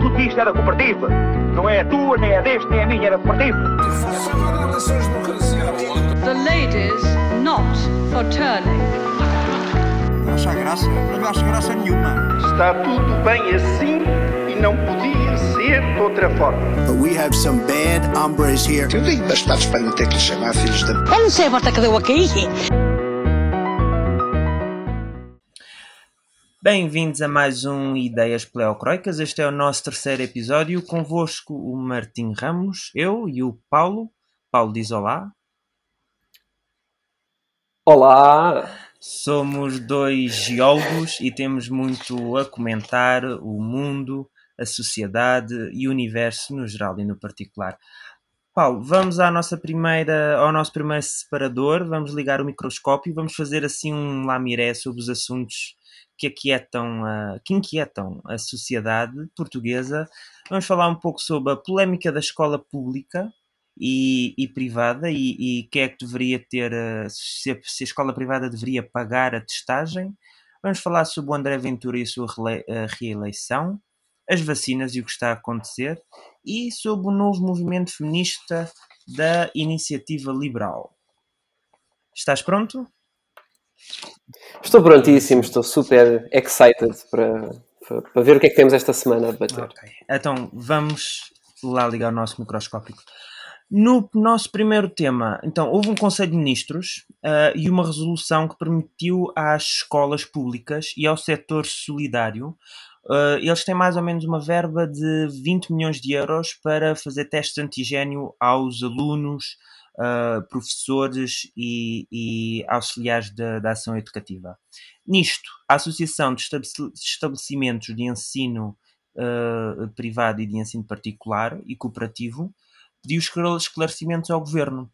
Tu disse era cooperativa. Não é a tua, nem a deste, nem a minha, era cooperativa. The ladies not for turning. Acha graça? Não acho graça nenhuma. Está tudo bem assim e não podia ser de outra forma. But we have some bad hombres here. Eu digo bastados para não ter que lhe chamar filhos da... Eu não sei a volta que deu aqui. Bem-vindos a mais um Ideias Pleocroicas. Este é o nosso terceiro episódio. Convosco o Martim Ramos, eu e o Paulo. Paulo diz olá. Olá! Somos dois geólogos e temos muito a comentar o mundo, a sociedade e o universo no geral e no particular. Paulo, vamos à nossa primeira, ao nosso primeiro separador, vamos ligar o microscópio, vamos fazer assim um lamiré sobre os assuntos que aquietam, a, que inquietam a sociedade portuguesa. Vamos falar um pouco sobre a polémica da escola pública e, e privada e, e quem é que deveria ter, eh, se a, se a escola privada deveria pagar a testagem. Vamos falar sobre o André Ventura e a sua rele, a reeleição, as vacinas e o que está a acontecer e sobre o novo movimento feminista da Iniciativa Liberal. Estás pronto? Estou prontíssimo, estou super excited para, para, para ver o que é que temos esta semana a debater. Ok. Então vamos lá ligar o nosso microscópico. No nosso primeiro tema, então, houve um Conselho de Ministros uh, e uma resolução que permitiu às escolas públicas e ao setor solidário, uh, eles têm mais ou menos uma verba de 20 milhões de euros para fazer testes de antigênio aos alunos, uh, professores e, e auxiliares da, da, ação educativa. Nisto, a Associação de Estabelecimentos de Ensino Privado e de Ensino Particular e Cooperativo pediu esclarecimentos ao governo.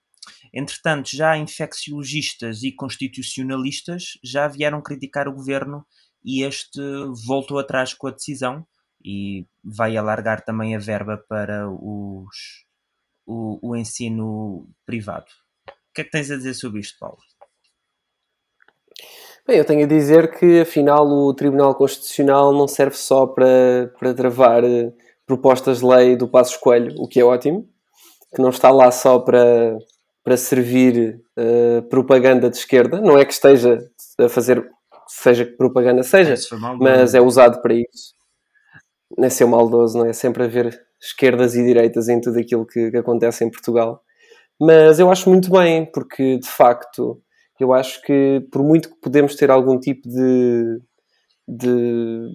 Entretanto, já infecciologistas e constitucionalistas já vieram criticar o governo e este voltou atrás com a decisão e vai alargar também a verba para os, o, o ensino privado. O que é que tens a dizer sobre isto, Paulo? Bem, eu tenho a dizer que afinal o Tribunal Constitucional não serve só para, para travar eh, propostas de lei do Passo Coelho, o que é ótimo, que não está lá só para, para servir uh, propaganda de esquerda. Não é que esteja a fazer, seja que propaganda seja, mas é usado para isso. Não é ser maldoso, não é? Sempre haver esquerdas e direitas em tudo aquilo que, que acontece em Portugal. Mas eu acho muito bem, porque de facto eu acho que por muito que podemos ter algum tipo de, de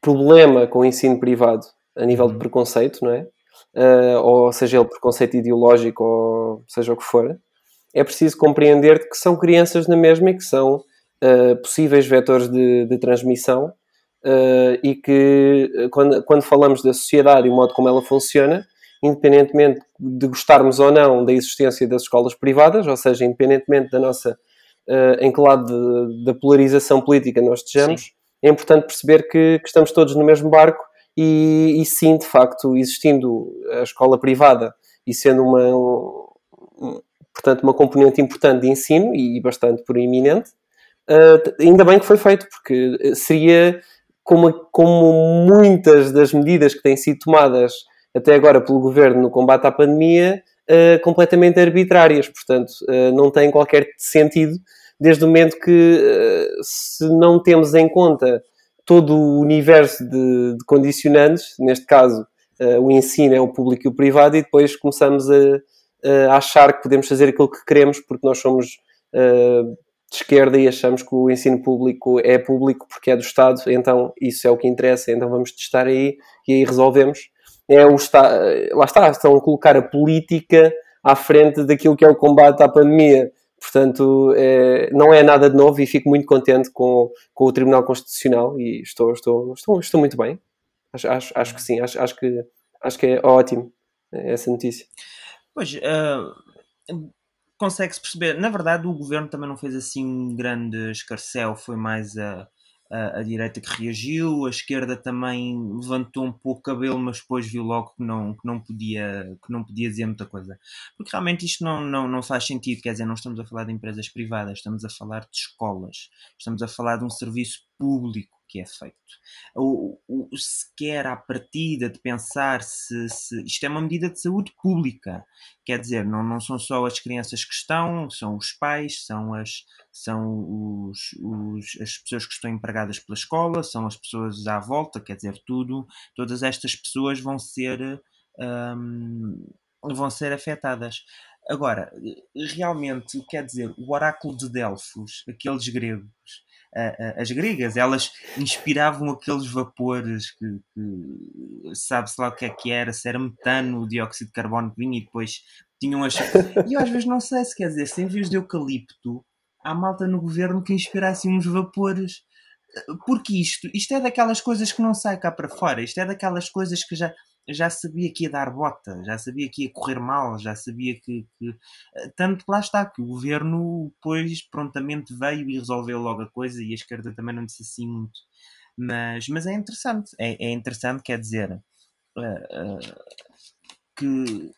problema com o ensino privado a nível de uhum. preconceito, não é? uh, ou seja ele preconceito ideológico, ou seja o que for, é preciso compreender que são crianças na mesma e que são uh, possíveis vetores de, de transmissão uh, e que quando, quando falamos da sociedade e o modo como ela funciona, independentemente de gostarmos ou não da existência das escolas privadas, ou seja, independentemente da nossa uh, em que lado da polarização política nós estejamos, sim. é importante perceber que, que, estamos todos no mesmo barco e, e, sim, de facto, existindo a escola privada e sendo uma, um, portanto, uma componente importante de ensino e bastante proeminente, uh, ainda bem que foi feito, porque seria como, como muitas das medidas que têm sido tomadas até agora pelo governo no combate à pandemia, uh, completamente arbitrárias, portanto, uh, não tem qualquer sentido, desde o momento que, se não temos em conta todo o universo de, de condicionantes, neste caso uh, o ensino é o público e o privado, e depois começamos a, a achar que podemos fazer aquilo que queremos porque nós somos uh, de esquerda e achamos que o ensino público é público porque é do Estado, então isso é o que interessa, então vamos testar aí e aí resolvemos. É o está, lá está, estão a colocar a política à frente daquilo que é o combate à pandemia. Portanto, é, não é nada de novo e fico muito contente com, com o Tribunal Constitucional e estou, estou, estou, estou muito bem. Acho, acho, acho que sim, acho, acho, que, acho que é ótimo essa notícia. Pois, uh, consegue-se perceber. Na verdade, o governo também não fez assim um grande escarcel, foi mais a a, a, direita que reagiu, a esquerda também levantou um pouco o cabelo, mas depois viu logo que não, que não, podia, que não podia dizer muita coisa. Porque realmente isto não, não, não faz sentido, quer dizer, não estamos a falar de empresas privadas, estamos a falar de escolas, estamos a falar de um serviço público, que é feito. O, o, sequer à partida de pensar se, se, Isto é uma medida de saúde pública. Quer dizer, não, não são só as crianças que estão, são os pais, são, as, são os, os, as pessoas que estão empregadas pela escola, são as pessoas à volta, quer dizer, tudo. Todas estas pessoas vão ser. Um, vão ser afetadas. Agora, realmente, quer dizer, o oráculo de Delfos, aqueles gregos, as gregas, elas inspiravam aqueles vapores que, que sabe-se lá o que é que era, se era metano, dióxido de carbono que vinha e depois tinham as. E eu às vezes não sei se quer dizer, se em vez de eucalipto, há malta no governo que inspirasse uns vapores. Porque isto, isto é daquelas coisas que não sai cá para fora, isto é daquelas coisas que já já sabia que ia dar bota, já sabia que ia correr mal, já sabia que, que, eh, tanto lá está que o governo depois prontamente veio e resolveu logo a coisa e a esquerda também não disse assim muito. Mas, mas é interessante, é, é interessante, quer dizer, uh, uh, que,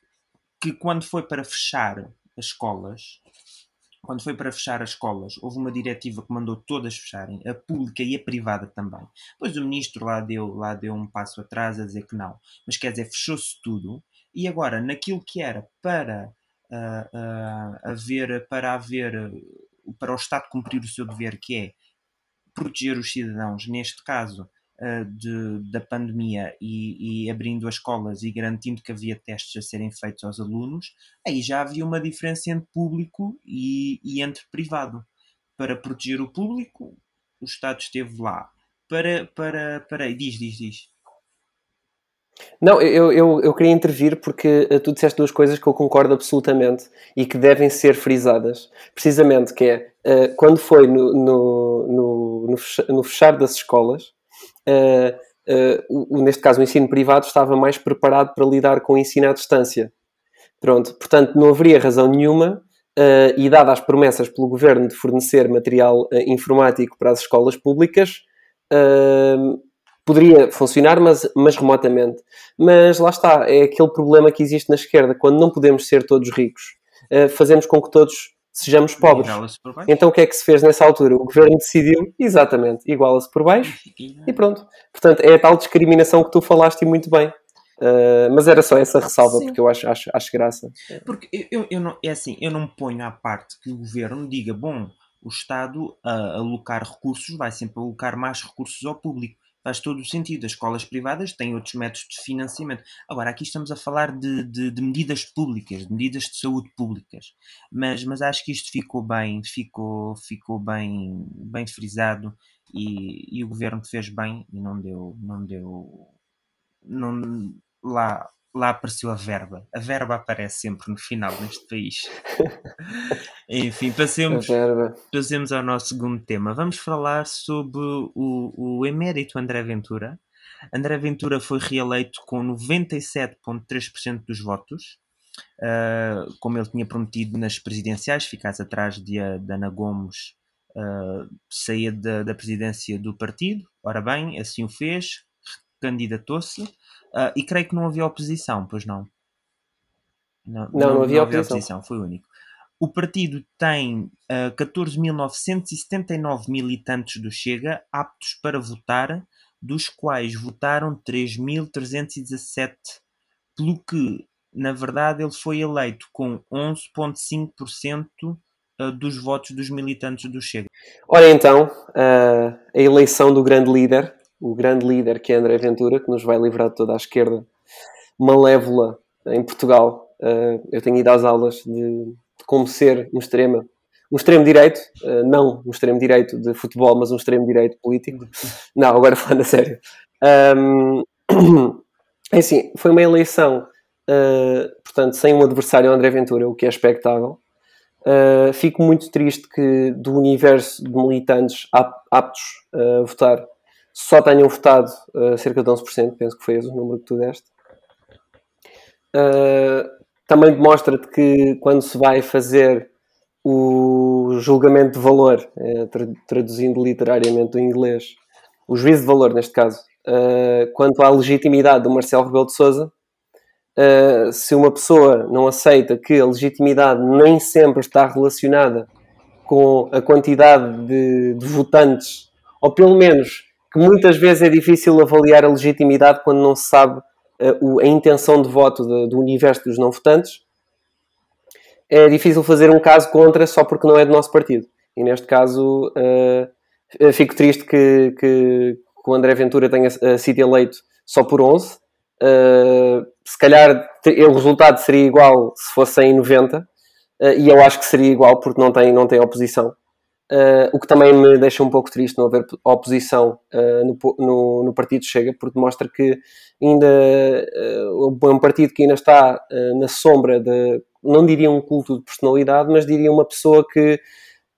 que quando foi para fechar as escolas, quando foi para fechar as escolas, houve uma diretiva que mandou todas fecharem, a pública e a privada também. Depois o ministro lá deu, lá deu um passo atrás a dizer que não. Mas quer dizer, fechou-se tudo. E agora, naquilo que era para uh, uh, haver, para haver, para o Estado cumprir o seu dever, que é proteger os cidadãos, neste caso, de, da pandemia e, e, abrindo as escolas e garantindo que havia testes a serem feitos aos alunos, aí já havia uma diferença entre público e, e entre privado. Para proteger o público, o Estado esteve lá. Para, para, para, diz, diz, diz. Não, eu, eu, eu queria intervir porque uh, tu disseste duas coisas que eu concordo absolutamente e que devem ser frisadas. Precisamente, que é, uh, quando foi no, no, no, no, fechar das escolas, uh, uh, o, neste caso o ensino privado estava mais preparado para lidar com o ensino à distância. Pronto, portanto não haveria razão nenhuma uh, e dadas as promessas pelo governo de fornecer material informático para as escolas públicas, poderia funcionar, mas, mas remotamente. Mas lá está, é aquele problema que existe na esquerda, quando não podemos ser todos ricos, fazemos com que todos sejamos pobres. Então o que é que se fez nessa altura? O governo decidiu, exatamente, iguala-se por baixo e pronto. Portanto, é a tal discriminação que tu falaste e muito bem. Uh, mas era só essa ressalva, Sim. porque eu acho, acho, acho graça. Porque eu, eu não, é assim, eu não me ponho à parte que o governo diga, bom, o Estado a alocar recursos vai sempre alocar mais recursos ao público faz todo o sentido. As escolas privadas têm outros métodos de financiamento. Agora, aqui estamos a falar de, de, de, medidas públicas, de medidas de saúde públicas. Mas, mas acho que isto ficou bem, ficou, ficou bem, bem frisado e, e o governo fez bem e não deu, não deu, não, lá lá apareceu a verba. A verba aparece sempre no final neste país. Enfim, passemos, passemos ao nosso segundo tema. Vamos falar sobre o, o emérito André Ventura. André Ventura foi reeleito com 97,3% dos votos, uh, como ele tinha prometido nas presidenciais, ficasse atrás de, de Ana Gomes, uh, saía da, da presidência do partido. Ora bem, assim o fez, candidatou-se Uh, e creio que não havia oposição, pois não? Não, não, não, havia, não havia oposição. oposição. Foi o único. O partido tem uh, ah, 14.979 militantes do Chega aptos para votar, dos quais votaram 3.317, pelo que, na verdade, ele foi eleito com 11,5% ah, dos votos dos militantes do Chega. Ora então, uh, a eleição do grande líder o grande líder que é André Ventura, que nos vai livrar de toda a esquerda malévola em Portugal. Uh, eu tenho ido às aulas de, como ser um extremo, um extremo direito, uh, não um extremo direito de futebol, mas um extremo direito político. Não, agora falando a sério. Um, é assim, foi uma eleição, portanto, sem um adversário André Ventura, o que é expectável. fico muito triste que do universo de militantes aptos a votar só tenham votado uh, cerca de 11%, penso que foi esse o número que tu deste. Uh, também demonstra-te que quando se vai fazer o julgamento de valor, uh, traduzindo literariamente do inglês, o juízo de valor neste caso, quanto à legitimidade do Marcelo Rebelo de Sousa, se uma pessoa não aceita que a legitimidade nem sempre está relacionada com a quantidade de, de votantes, ou pelo menos muitas vezes é difícil avaliar a legitimidade quando não se sabe uh, a intenção de voto do universo dos não votantes. É difícil fazer um caso contra só porque não é do nosso partido. E neste caso, uh, fico triste que, que, o André Ventura tenha sido eleito só por 11. Uh, se calhar o resultado seria igual se fosse em 90, e eu acho que seria igual porque não tem, não tem oposição. Uh, o que também me deixa um pouco triste não haver oposição uh, no, no, no, Partido Chega, porque mostra que ainda uh, é um partido que ainda está na sombra de, não diria um culto de personalidade, mas diria uma pessoa que,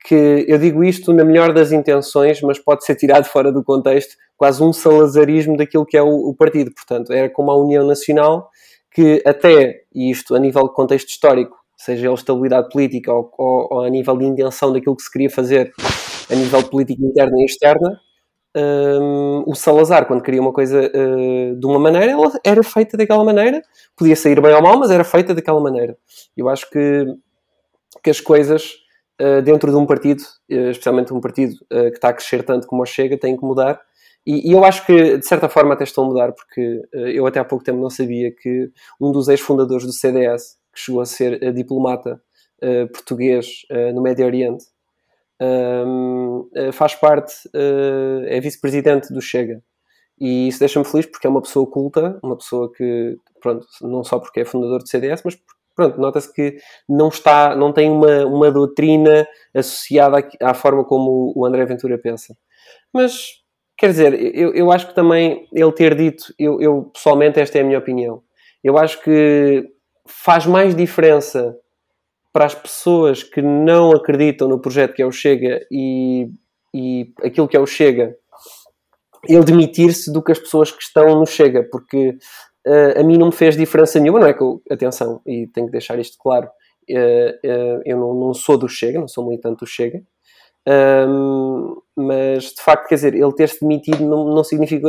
que, eu digo isto na melhor das intenções, mas pode ser tirado fora do contexto, quase um salazarismo daquilo que é o, o partido. Portanto, era como a União Nacional, que até, e isto a nível de contexto histórico, seja ele estabilidade política ou, ou, ou, a nível de intenção daquilo que se queria fazer a nível político interna e externa, um, o Salazar, quando queria uma coisa uh, de uma maneira, ela era feita daquela maneira, podia sair bem ou mal, mas era feita daquela maneira. Eu acho que, que as coisas uh, dentro de um partido, uh, especialmente um partido que está a crescer tanto como o Chega, têm que mudar. E, e, eu acho que, de certa forma, até estão a mudar, porque eu até há pouco tempo não sabia que um dos ex-fundadores do CDS, que chegou a ser uh, diplomata uh, português uh, no Médio Oriente, um, faz parte, é vice-presidente do Chega. E isso deixa-me feliz porque é uma pessoa culta, uma pessoa que, pronto, não só porque é fundador do CDS, mas pronto, nota-se que não está, não tem uma, uma doutrina associada à, à forma como o André Ventura pensa. Mas, quer dizer, eu, eu acho que também ele ter dito, eu, eu pessoalmente, esta é a minha opinião, eu acho que faz mais diferença para as pessoas que não acreditam no projeto que é o Chega e, e aquilo que é o Chega, ele demitir-se do que as pessoas que estão no Chega, porque uh, a mim não me fez diferença nenhuma, não é que eu, atenção, e tenho que deixar isto claro, uh, uh, eu não, não, sou do Chega, não sou militante do Chega, um, mas de facto, quer dizer, ele ter-se demitido não, não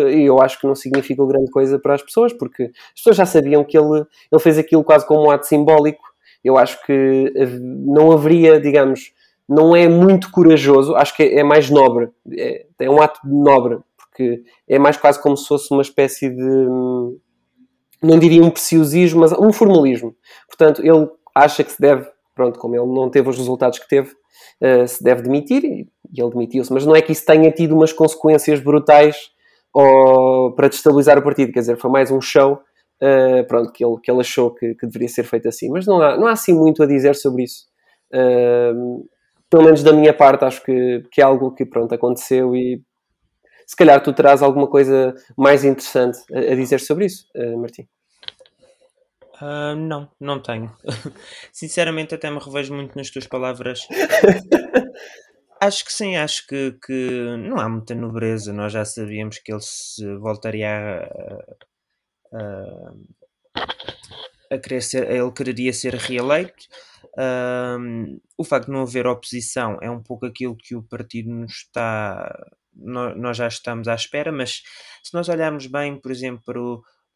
e eu acho que não significou grande coisa para as pessoas, porque as pessoas já sabiam que ele, ele fez aquilo quase como um ato simbólico. Eu acho que não haveria, digamos, não é muito corajoso, acho que é, é mais nobre, é, é um ato nobre, porque é mais quase como se fosse uma espécie de, não diria um preciosismo, mas um formalismo. Portanto, ele acha que se deve, pronto, como ele não teve os resultados que teve, uh, se deve demitir e, ele demitiu-se. Mas não é que isso tenha tido umas consequências brutais ou, para destabilizar o partido, quer dizer, foi mais um show uh, pronto, que, ele, que ele achou que, que, deveria ser feito assim. Mas não há, não há assim muito a dizer sobre isso. Uh, pelo menos da minha parte, acho que, que é algo que pronto, aconteceu e se calhar tu terás alguma coisa mais interessante a, a dizer sobre isso, Martim. Uh, não, não tenho. Sinceramente, até me revejo muito nas tuas palavras. acho que sim, acho que, que não há muita nobreza. Nós já sabíamos que ele se voltaria a, a, a querer ser, ele quereria ser reeleito. Uh, o facto de não haver oposição é um pouco aquilo que o partido nos está. Nós, nós já estamos à espera, mas se nós olharmos bem, por exemplo, para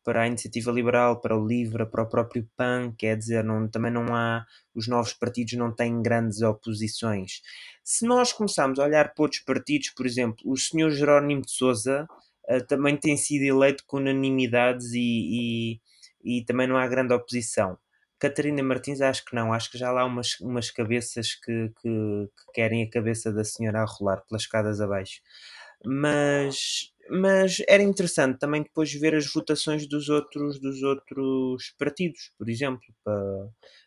a iniciativa liberal, para o LIVRE, para o próprio PAN, quer dizer, não, também não há, os novos partidos não têm grandes oposições. Se nós começarmos a olhar para outros partidos, por exemplo, o senhor Jerónimo de Souza uh, também tem sido eleito com unanimidades e, e, e, também não há grande oposição. Catarina Martins, acho que não, acho que já lá há umas, umas cabeças que, que, que querem a cabeça da senhora a rolar pelas escadas abaixo. Mas mas era interessante também depois ver as votações dos outros dos outros partidos, por exemplo. Para,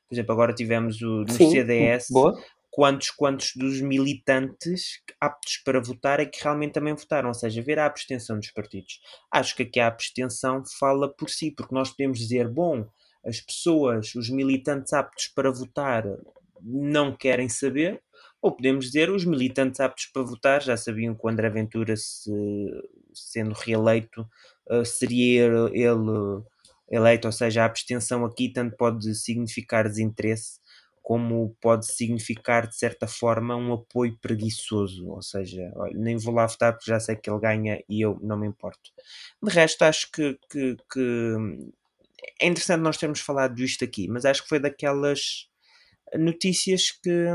por exemplo, agora tivemos o, no Sim, CDS boa. quantos quantos dos militantes aptos para votar é que realmente também votaram, ou seja, ver a abstenção dos partidos. Acho que aqui a abstenção fala por si, porque nós podemos dizer, bom, as pessoas, os militantes aptos para votar não querem saber, ou podemos dizer, os militantes aptos para votar já sabiam que o André Ventura, se, sendo reeleito, uh, seria ele eleito, ou seja, a abstenção aqui tanto pode significar desinteresse como pode significar, de certa forma, um apoio preguiçoso. Ou seja, olha, nem vou lá votar porque já sei que ele ganha e eu não me importo. De resto, acho que, que, que é interessante nós termos falado disto aqui, mas acho que foi daquelas notícias que,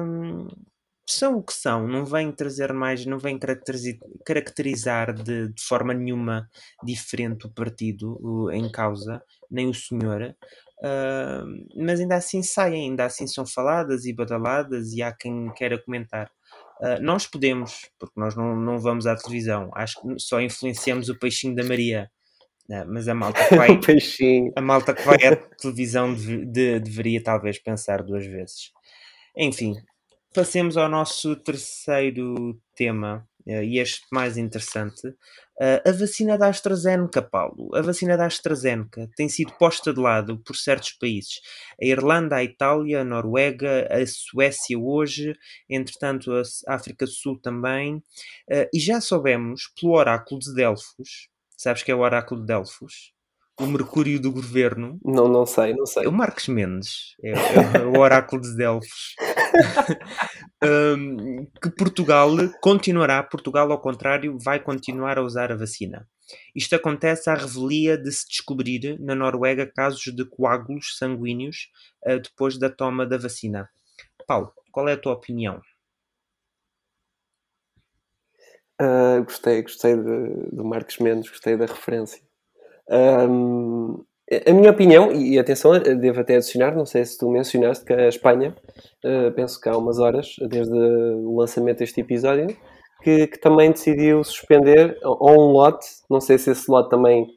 são o que são, não vêm trazer mais, não vêm caracterizar, de, de, forma nenhuma diferente o partido em causa, nem o senhor, uh, mas ainda assim saem, ainda assim são faladas e badaladas e há quem queira comentar. Uh, nós podemos, porque nós não, não vamos à televisão, acho que só influenciamos o peixinho da Maria. Uh, mas a malta que vai, a malta que vai à televisão de, de, deveria talvez pensar duas vezes. Enfim, passemos ao nosso terceiro tema, uh, e este mais interessante. Uh, a vacina da AstraZeneca, Paulo. A vacina da AstraZeneca tem sido posta de lado por certos países. A Irlanda, a Itália, a Noruega, a Suécia hoje, entretanto a África do Sul também. Uh, e já soubemos, pelo oráculo de Delfos, sabes que é o oráculo de Delfos? o Mercúrio do governo. Não, não sei, não sei. É o Marcos Mendes, é, é o oráculo de Delfos. um, que Portugal continuará, Portugal ao contrário, vai continuar a usar a vacina. Isto acontece à revelia de se descobrir na Noruega casos de coágulos sanguíneos uh, depois da toma da vacina. Paulo, qual é a tua opinião? Uh, gostei, gostei do Marcos Mendes, gostei da referência. Um, a minha opinião, e atenção, devo até adicionar, não sei se tu mencionaste que a Espanha, uh, penso que há umas horas, desde o lançamento deste episódio, que, que, também decidiu suspender ou um lote, não sei se esse lote também,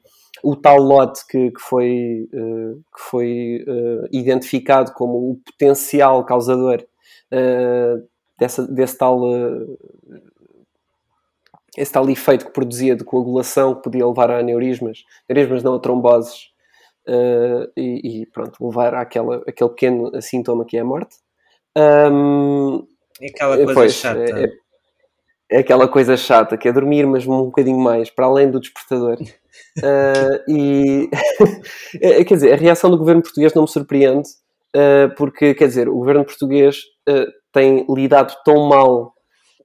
o tal lote que, que foi, uh, que foi identificado como o potencial causador dessa, desse tal esse tal efeito que produzia de coagulação que podia levar a aneurismas, aneurismas não a tromboses, uh, e, e, pronto, levar àquela, àquele pequeno sintoma que é a morte. Um, é aquela coisa pois, chata. É, é, aquela coisa chata, que é dormir, mas um bocadinho mais, para além do despertador. uh, e é, quer dizer, a reação do governo português não me surpreende, uh, porque quer dizer, o governo português tem lidado tão mal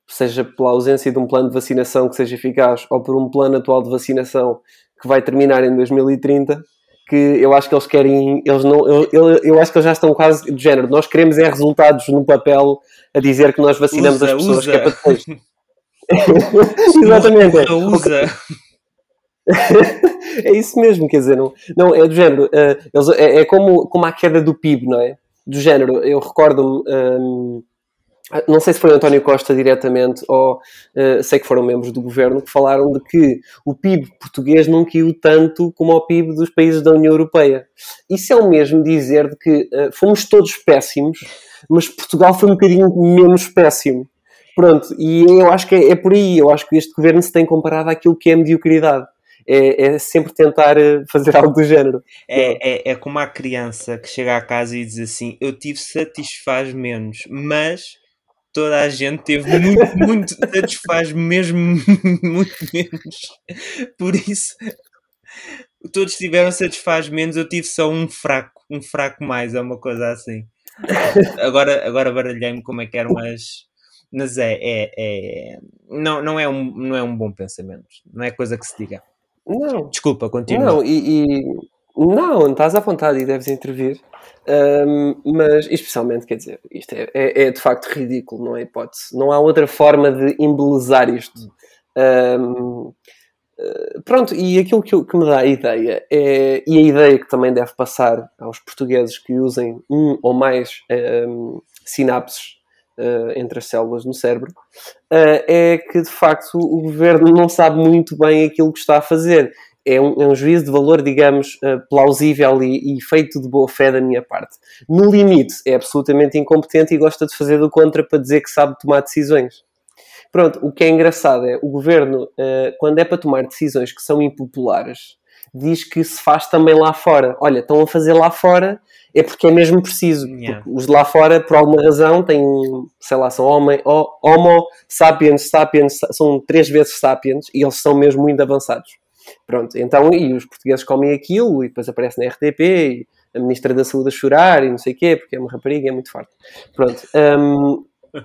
seja pela ausência de um plano de vacinação que seja eficaz ou por um plano atual de vacinação que vai terminar em 2030, que eu acho que eles querem, eles não, eu, eu, eu, acho que eles já estão quase do género. Nós queremos é resultados no papel a dizer que nós vacinamos usa, as pessoas, usa. que é para depois. Exatamente. É. Usa. é isso mesmo, quer dizer, não, não é do género. Uh, eles, é, é, como, como a queda do PIB, não é? Do género, eu recordo-me. Um, não sei se foi António Costa diretamente ou uh, sei que foram membros do governo que falaram de que o PIB português não caiu tanto como o PIB dos países da União Europeia. Isso é o mesmo dizer de que uh, fomos todos péssimos, mas Portugal foi um bocadinho menos péssimo. Pronto, e eu acho que é, é por aí, eu acho que este governo se tem comparado àquilo que é mediocridade. É, é, sempre tentar eh, fazer algo do género. É, é, é como a criança que chega à casa e diz assim: Eu tive satisfaz menos, mas toda a gente teve muito, muito, satisfaz mesmo muito menos. Por isso, todos tiveram satisfaz menos, eu tive só um fraco, um fraco mais, é uma coisa assim. Agora, agora baralhei-me como é que eram as. Mas é, é, é, não, não, é um, não é um bom pensamento, não é coisa que se diga. Não. Desculpa, continua. Não, e, e não, estás à vontade e deves intervir. Um, mas, especialmente, quer dizer, isto é, é, é, de facto ridículo, não é hipótese. Não há outra forma de embelezar isto. Um, eh, pronto, e aquilo que, que, me dá a ideia é, e a ideia que também deve passar aos portugueses que usem um ou mais um, sinapses uh, entre as células no cérebro, uh, é que de facto o governo não sabe muito bem aquilo que está a fazer é um, é um juízo de valor, digamos, uh, plausível e, e, feito de boa fé da minha parte. No limite, é absolutamente incompetente e gosta de fazer do contra para dizer que sabe tomar decisões. Pronto, o que é engraçado é o governo, uh, quando é para tomar decisões que são impopulares, diz que se faz também lá fora. Olha, estão a fazer lá fora é porque é mesmo preciso. Yeah. Os de lá fora, por alguma razão, têm, sei lá, são homem, homo sapiens, sapiens, são três vezes sapiens e eles são mesmo muito avançados. Pronto, então, e os portugueses comem aquilo e depois aparece na RTP e a Ministra da Saúde a chorar e não sei o quê, porque é uma rapariga é muito forte. Pronto. Um, uh,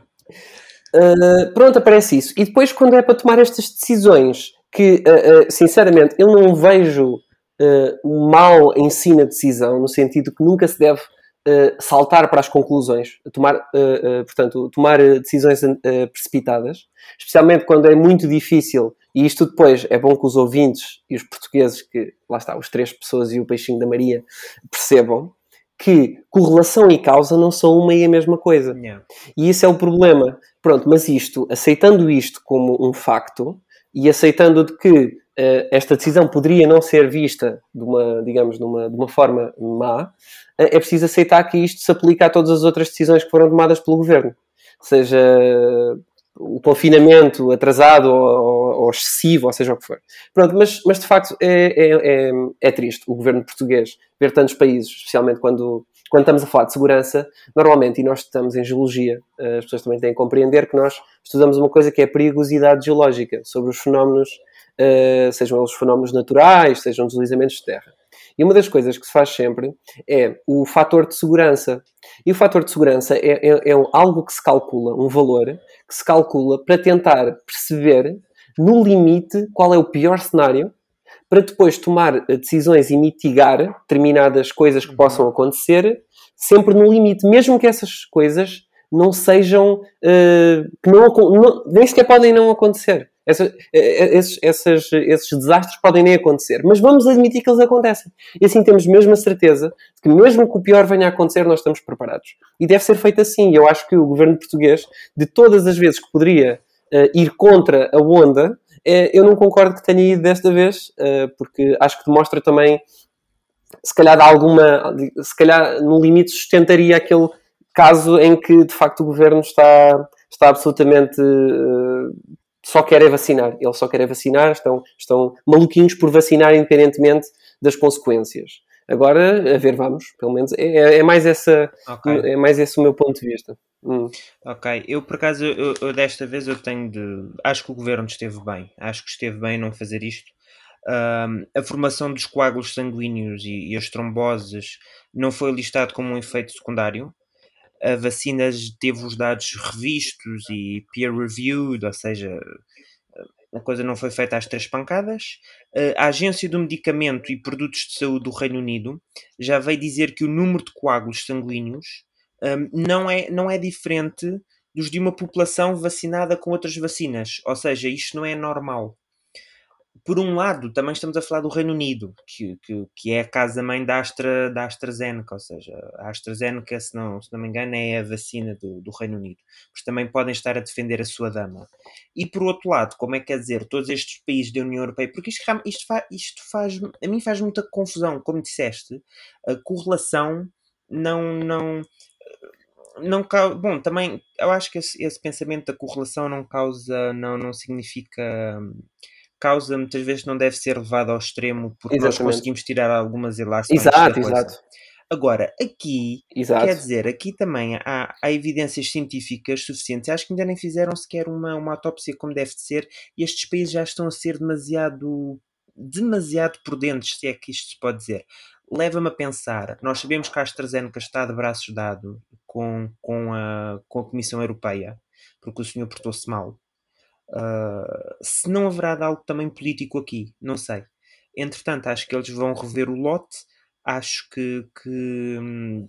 ah, pronto, aparece isso. E depois, quando é para tomar estas decisões, que, uh, uh, sinceramente, eu não vejo mal em si na decisão, no sentido que nunca se deve uh, saltar para as conclusões, tomar, uh, uh, portanto, tomar decisões precipitadas, especialmente quando é muito difícil, e isto depois é bom que os ouvintes e os portugueses, que lá está, os três pessoas e o peixinho da Maria, percebam que correlação e causa não são uma e a mesma coisa. Yeah. E isso é o problema. Pronto, mas isto, aceitando isto como um facto e aceitando de que uh, esta decisão poderia não ser vista de uma, digamos, de uma, de uma forma má, uh, é preciso aceitar que isto se aplica a todas as outras decisões que foram tomadas pelo governo. Seja o confinamento atrasado ou, ou, excessivo, ou seja o que for. Pronto, mas, mas de facto é, é, é, é, triste o governo português ver tantos países, especialmente quando, quando estamos a falar de segurança, normalmente, e nós estamos em geologia, eh, as pessoas também têm que compreender que nós estudamos uma coisa que é a perigosidade geológica, sobre os fenómenos, uh, sejam eles fenómenos naturais, sejam deslizamentos de terra. E uma das coisas que se faz sempre é o fator de segurança. E o fator de segurança é, é, é algo que se calcula, um valor que se calcula para tentar perceber, no limite, qual é o pior cenário, para depois tomar decisões e mitigar determinadas coisas que possam acontecer, sempre no limite, mesmo que essas coisas não sejam. Uh, que não, não, nem sequer podem não acontecer. Essa, eh, eh, esses, essas, esses desastres podem nem acontecer, mas vamos admitir que eles acontecem. E assim temos mesmo a certeza de que, mesmo que o pior venha a acontecer, nós estamos preparados. E deve ser feito assim. Eu acho que o governo português, de todas as vezes que poderia uh, ir contra a onda, eu não concordo que tenha ido desta vez, uh, porque acho que demonstra também, se calhar, alguma, se calhar, no limite, sustentaria aquele caso em que, de facto, o governo está, está absolutamente só querem vacinar. Eles só querem vacinar, estão, estão maluquinhos por vacinar independentemente das consequências. Agora, a ver, vamos, pelo menos. É, é, é mais, essa, okay. é mais esse o meu ponto de vista. Hum. Ok, eu por acaso, eu, eu, desta vez eu tenho de. Acho que o governo esteve bem. Acho que esteve bem não fazer isto. Um, a formação dos coágulos sanguíneos e, e as tromboses não foi listado como um efeito secundário a vacina teve os dados revistos e peer-reviewed, ou seja, a coisa não foi feita às três pancadas. A Agência do Medicamento e Produtos de Saúde do Reino Unido já veio dizer que o número de coágulos sanguíneos um, não, é, não é diferente dos de uma população vacinada com outras vacinas, ou seja, isto não é normal por um lado, também estamos a falar do Reino Unido, que, que, que é a casa-mãe da, Astra, da AstraZeneca, ou seja, a AstraZeneca, se não, se não me engano, é a vacina do, do Reino Unido. Mas também podem estar a defender a sua dama. E por outro lado, como é que quer dizer, todos estes países da União Europeia, porque isto, isto, faz, isto faz, a mim faz muita confusão, como disseste, a correlação não, não, não bom também eu acho que esse, esse, pensamento da correlação não causa não não significa causa muitas vezes não deve ser levada ao extremo porque Exatamente. nós conseguimos tirar algumas elásticas. Exato, exato. Agora, aqui, Exato. quer dizer, aqui também há, há, evidências científicas suficientes. Acho que ainda nem fizeram sequer uma, uma autópsia como deve de ser, e estes países já estão a ser demasiado, demasiado prudentes, se é que isto se pode dizer. Leva-me a pensar, nós sabemos que a AstraZeneca está de braços dados com, com, a, com a Comissão Europeia, porque o senhor portou-se mal. Uh, se não haverá de algo também político aqui, não sei. Entretanto, acho que eles vão rever o lote. Acho que. que hum,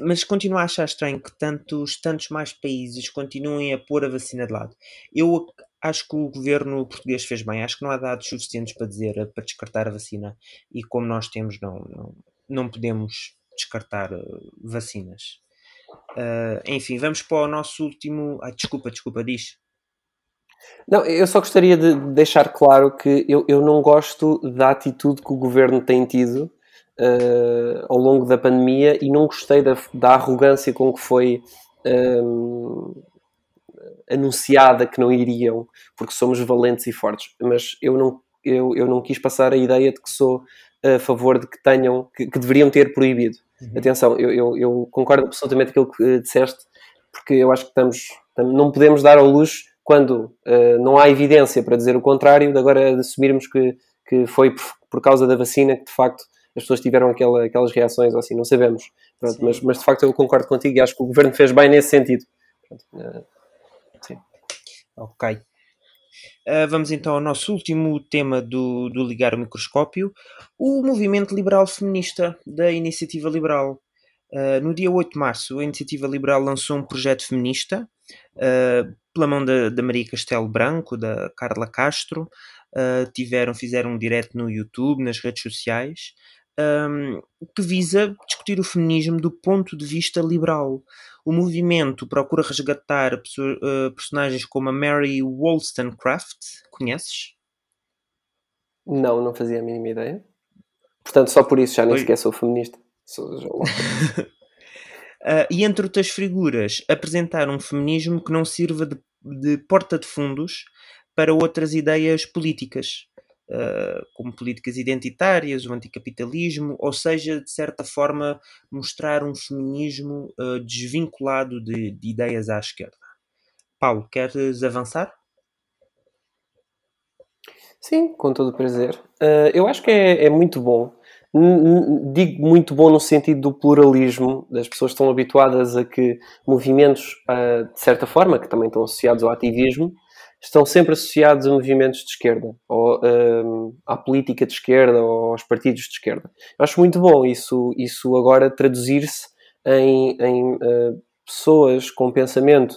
mas continuo a achar estranho que tantos, tantos mais países continuem a pôr a vacina de lado. Eu acho que o governo português fez bem. Acho que não há dados suficientes para dizer, para descartar a vacina. E como nós temos, não, não, não podemos descartar uh, vacinas. Uh, enfim, vamos para o nosso último. Ah, desculpa, desculpa, diz. Não, eu só gostaria de deixar claro que eu, eu não gosto da atitude que o governo tem tido uh, ao longo da pandemia e não gostei da, da arrogância com que foi um, eh, anunciada que não iriam, porque somos valentes e fortes. Mas eu não, eu, eu não quis passar a ideia de que sou a favor de que tenham, que, que deveriam ter proibido. Uhum. Atenção, eu, eu, eu, concordo absolutamente com aquilo que disseste, porque eu acho que estamos, não podemos dar ao luxo quando uh, não há evidência para dizer o contrário, de agora assumirmos que, que foi por, por, causa da vacina que de facto as pessoas tiveram aquela, aquelas reações ou assim, não sabemos. Pronto, mas, mas, de facto eu concordo contigo e acho que o governo fez bem nesse sentido. Pronto, uh, sim. Ok. Uh, vamos então ao nosso último tema do, do Ligar o Microscópio, o movimento liberal feminista da Iniciativa Liberal. Uh, no dia 8 de março, a Iniciativa Liberal lançou um projeto feminista uh, pela mão da, da, Maria Castelo Branco, da Carla Castro. Uh, tiveram, fizeram um direto no YouTube, nas redes sociais, um, que visa discutir o feminismo do ponto de vista liberal. O movimento procura resgatar personagens como a Mary Wollstonecraft. Conheces? Não, não fazia a mínima ideia. Portanto, só por isso já nem Oi. sequer sou feminista. Sou uh, e entre outras figuras, apresentar um feminismo que não sirva de, de porta de fundos para outras ideias políticas, uh, como políticas identitárias, o anticapitalismo, ou seja, de certa forma, mostrar um feminismo uh, desvinculado de, de ideias à esquerda. Paulo, queres avançar? Sim, com todo o prazer. Uh, eu acho que é, é muito bom. Digo muito bom no sentido do pluralismo, das pessoas estão habituadas a que movimentos, uh, de certa forma, que também estão associados ao ativismo, estão sempre associados a movimentos de esquerda, ou uh, à política de esquerda, ou aos partidos de esquerda. Acho muito bom isso, isso agora traduzir-se em, em uh, pessoas com pensamento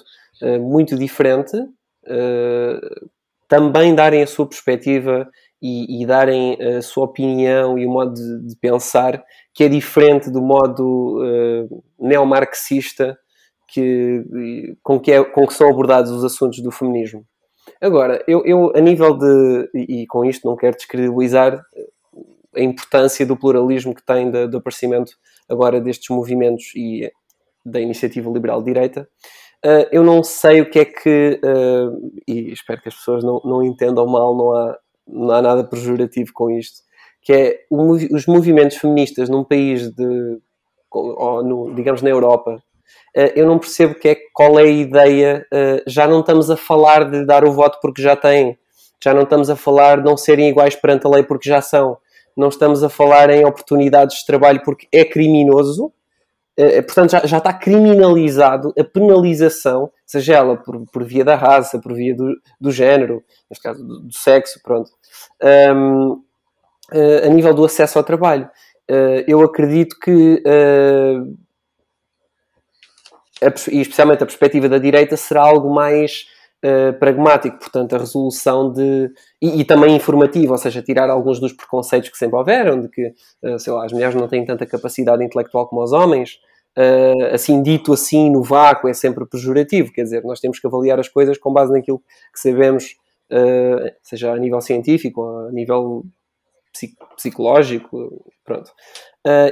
muito diferente, também darem a sua perspectiva e, e darem a sua opinião e o modo de, de pensar que é diferente do modo uh, neomarxista que, com, que é, com que são abordados os assuntos do feminismo. Agora, eu, eu a nível de, e, e, com isto não quero descredibilizar a importância do pluralismo que tem do aparecimento agora destes movimentos e da iniciativa liberal direita, eu não sei o que é que, e espero que as pessoas não, não entendam mal, não há, não há nada pejorativo com isto, que é o, os movimentos feministas num país de, ou no, digamos na Europa, uh, eu não percebo que é, qual é a ideia, já não estamos a falar de dar o voto porque já têm, já não estamos a falar de não serem iguais perante a lei porque já são, não estamos a falar em oportunidades de trabalho porque é criminoso, eh, eh, portanto, já, já está criminalizado a penalização, seja ela por, por via da raça, por via do, do género, neste caso do, do sexo, pronto, um, uh, eh, a nível do acesso ao trabalho. Eu acredito que, uh, a, e especialmente a perspectiva da direita, será algo mais Uh, pragmático, portanto, a resolução de. E, e, também informativo, ou seja, tirar alguns dos preconceitos que sempre houveram, de que, uh, sei lá, as mulheres não têm tanta capacidade intelectual como os homens, uh, assim, dito assim no vácuo, é sempre pejorativo, quer dizer, nós temos que avaliar as coisas com base naquilo que sabemos, seja a nível científico, a nível psicológico, pronto.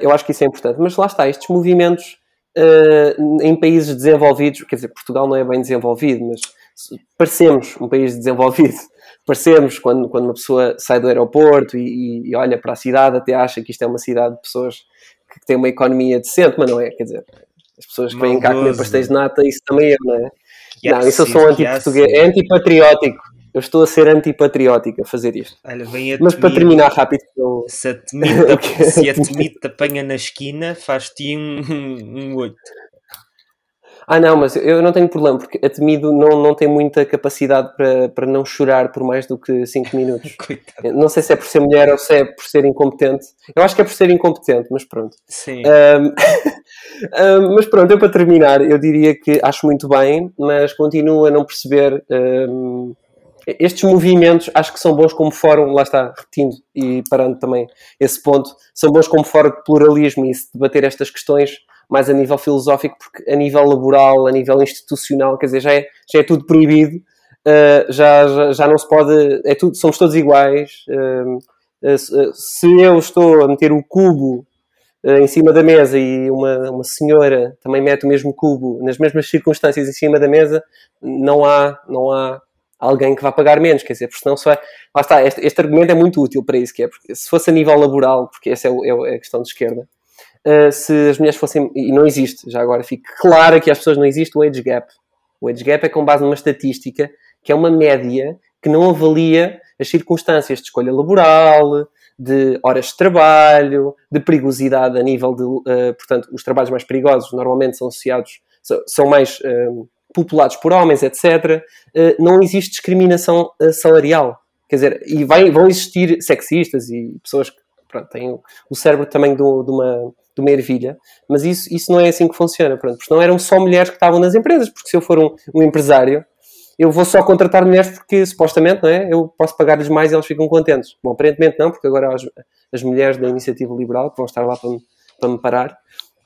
eu acho que isso é importante, mas lá está, estes movimentos em países desenvolvidos, quer dizer, Portugal não é bem desenvolvido, mas parecemos um país desenvolvido, parecemos quando, quando uma pessoa sai do aeroporto e, e, olha para a cidade, até acha que isto é uma cidade de pessoas que têm uma economia decente, mas não é, quer dizer, as pessoas que vêm cá comer pastéis de nata, isso também é, não é? não, isso eu sou anti-português, é antipatriótico. Eu estou a ser antipatriótico a fazer isto. Olha, a Mas para terminar rápido, eu... se a temida, se a temida te apanha na esquina, faz-te um, um, um 8. Ah, não, mas eu não tenho problema, porque a Temido não, não tem muita capacidade para, para não chorar por mais do que 5 minutos. Coitado. Não sei se é por ser mulher ou se é por ser incompetente. Eu acho que é por ser incompetente, mas pronto. Sim. Um, um, mas pronto, eu para terminar, eu diria que acho muito bem, mas continuo a não perceber. Um, estes movimentos acho que são bons como fórum, lá está, repetindo e parando também esse ponto, são bons como fórum de pluralismo e se debater estas questões mais a nível filosófico, porque a nível laboral, a nível institucional, quer dizer, já é, já é tudo proibido, uh, já, já, já, não se pode, é tudo, somos todos iguais. Uh, se eu estou a meter o cubo em cima da mesa e uma, uma senhora também mete o mesmo cubo nas mesmas circunstâncias em cima da mesa, não há, não há alguém que vá pagar menos, quer dizer, porque senão só é... Lá está, este, este argumento é muito útil para isso, que é, porque se fosse a nível laboral, porque essa é, é, é a questão de esquerda, uh, se as mulheres fossem. E não existe, já agora fique claro que as pessoas não existe o age gap. O age gap é com base numa estatística que é uma média que não avalia as circunstâncias de escolha laboral, de horas de trabalho, de perigosidade a nível de. Uh, portanto, os trabalhos mais perigosos normalmente são associados, são mais uh, populados por homens, etc. Não existe discriminação salarial. Quer dizer, e vai, vão existir sexistas e pessoas que pronto, têm o cérebro também de uma, de uma ervilha, mas isso, isso não é assim que funciona, pronto, porque não eram só mulheres que estavam nas empresas, porque se eu for um, um empresário, eu vou só contratar mulheres porque supostamente não é? eu posso pagar-lhes mais e elas ficam contentes. Bom, aparentemente não, porque agora as, as mulheres da iniciativa liberal que vão estar lá para me, para me parar.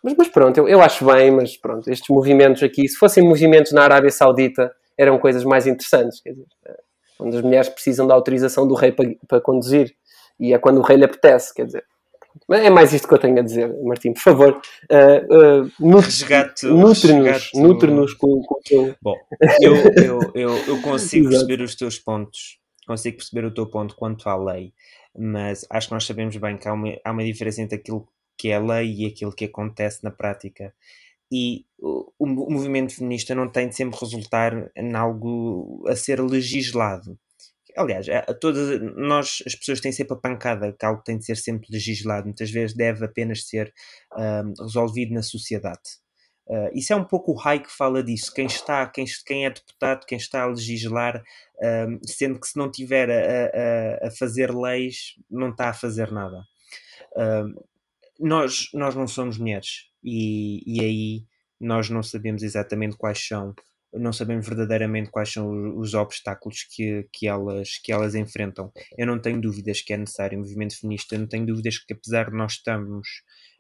Mas, mas pronto, eu, eu acho bem, mas pronto, estes movimentos aqui, se fossem movimentos na Arábia Saudita, eram coisas mais interessantes, quer dizer, eh, onde as mulheres precisam da autorização do rei para, para conduzir e é quando o rei lhe apetece, quer dizer. É mais isto que eu tenho a dizer, Martim. Por favor, uh, uh, nutre-nos nutre com, com o teu. Bom, eu, eu, eu, eu consigo perceber os teus pontos, consigo perceber o teu ponto quanto à lei, mas acho que nós sabemos bem que há uma, há uma diferença entre aquilo que é lei e aquilo que acontece na prática. E o, o movimento feminista não tem de sempre resultar em algo a ser legislado aliás, a, a todas nós, as pessoas têm sempre a pancada que algo tem de ser sempre legislado, muitas vezes deve apenas ser um, resolvido na sociedade. Uh, isso é um pouco o Hay que fala disso. Quem está, quem, quem é deputado, quem está a legislar, um, sendo que se não tiver a, a, a, fazer leis, não está a fazer nada. Uh, nós, nós não somos mulheres e, e aí nós não sabemos exatamente quais são não sabemos verdadeiramente quais são os obstáculos que, que, elas, que elas enfrentam. Eu não tenho dúvidas que é necessário um movimento feminista, eu não tenho dúvidas que, apesar de nós estarmos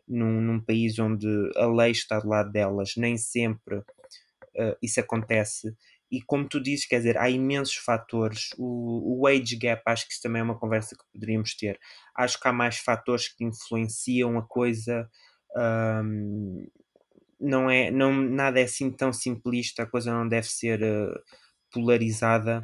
num, num país onde a lei está do lado delas, nem sempre uh, isso acontece. E como tu dizes, quer dizer, há imensos fatores. O, o age gap, acho que isso também é uma conversa que poderíamos ter. Acho que há mais fatores que influenciam a coisa. Um, não é, não, nada é assim tão simplista, a coisa não deve ser uh, polarizada.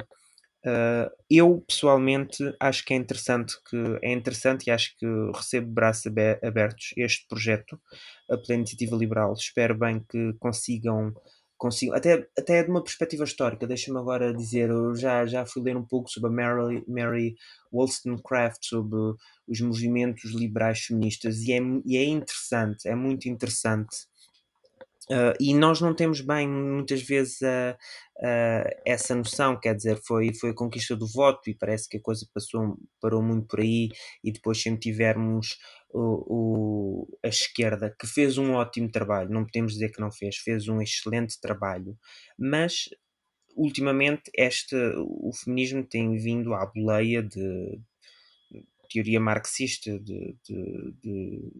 Uh, eu pessoalmente acho que é interessante que é interessante e acho que recebo braços abertos este projeto pela iniciativa liberal. Espero bem que consigam consigam até, até de uma perspectiva histórica, deixa-me agora dizer, eu já, já fui ler um pouco sobre a Mary, Mary Wollstonecraft, sobre os movimentos liberais feministas e é, e é interessante, é muito interessante Uh, e nós não temos bem muitas vezes essa noção, quer dizer, foi, foi a conquista do voto e parece que a coisa passou, parou muito por aí e depois sempre tivemos o, o, a esquerda que fez um ótimo trabalho, não podemos dizer que não fez, fez um excelente trabalho, mas ultimamente este, o feminismo tem vindo à boleia de teoria marxista, de, de, de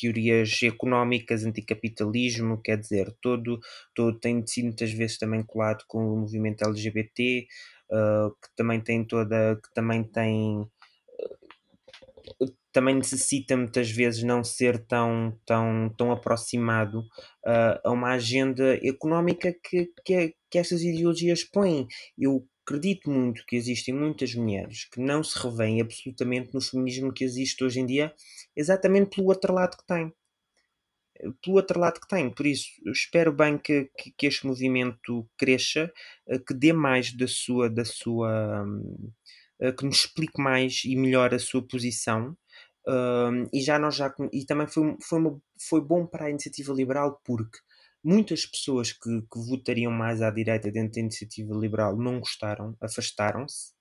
teorias económicas, anticapitalismo, quer dizer, todo, todo tem sido muitas vezes também colado com o movimento LGBT, uh, ah, que também tem toda, que também tem uh, também necessita muitas vezes não ser tão, tão, tão aproximado uh, a uma agenda económica que, que, que estas ideologias põem. Eu acredito muito que existem muitas mulheres que não se revêem absolutamente no feminismo que existe hoje em dia, exatamente pelo outro lado que tem. Pelo outro lado que tem. Por isso, espero bem que, que, que este movimento cresça, eh, que dê mais da sua. Da sua eh, que nos explique mais e melhor a sua posição. e já nós já e também foi, foi, uma, foi bom para a iniciativa liberal porque muitas pessoas que, que, votariam mais à direita dentro da iniciativa liberal não gostaram, afastaram-se.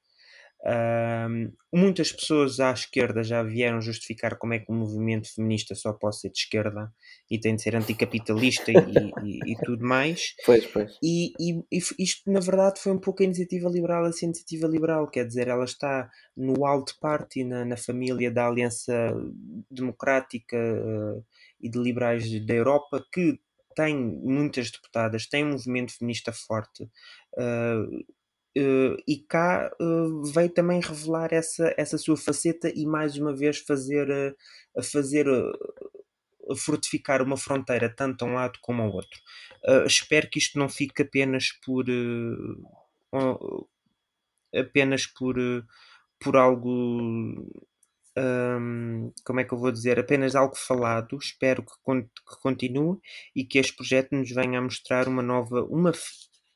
Uh, muitas pessoas à esquerda já vieram justificar como é que o movimento feminista só pode ser de esquerda e tem de ser anticapitalista e, e, e, tudo mais. Pois, pois. E, e, isto, na verdade, foi um pouco a iniciativa liberal, essa iniciativa liberal, quer dizer, ela está no alt party, na, na família da Aliança Democrática uh, e de Liberais da Europa, que tem muitas deputadas, tem um movimento feminista forte. Uh, uh, e cá uh, veio também revelar essa, essa sua faceta e mais uma vez fazer, fazer fortificar uma fronteira tanto a um lado como ao outro. espero que isto não fique apenas por apenas por, por algo um, como é que eu vou dizer, apenas algo falado. Espero que, que, continue e que este projeto nos venha a mostrar uma nova, uma,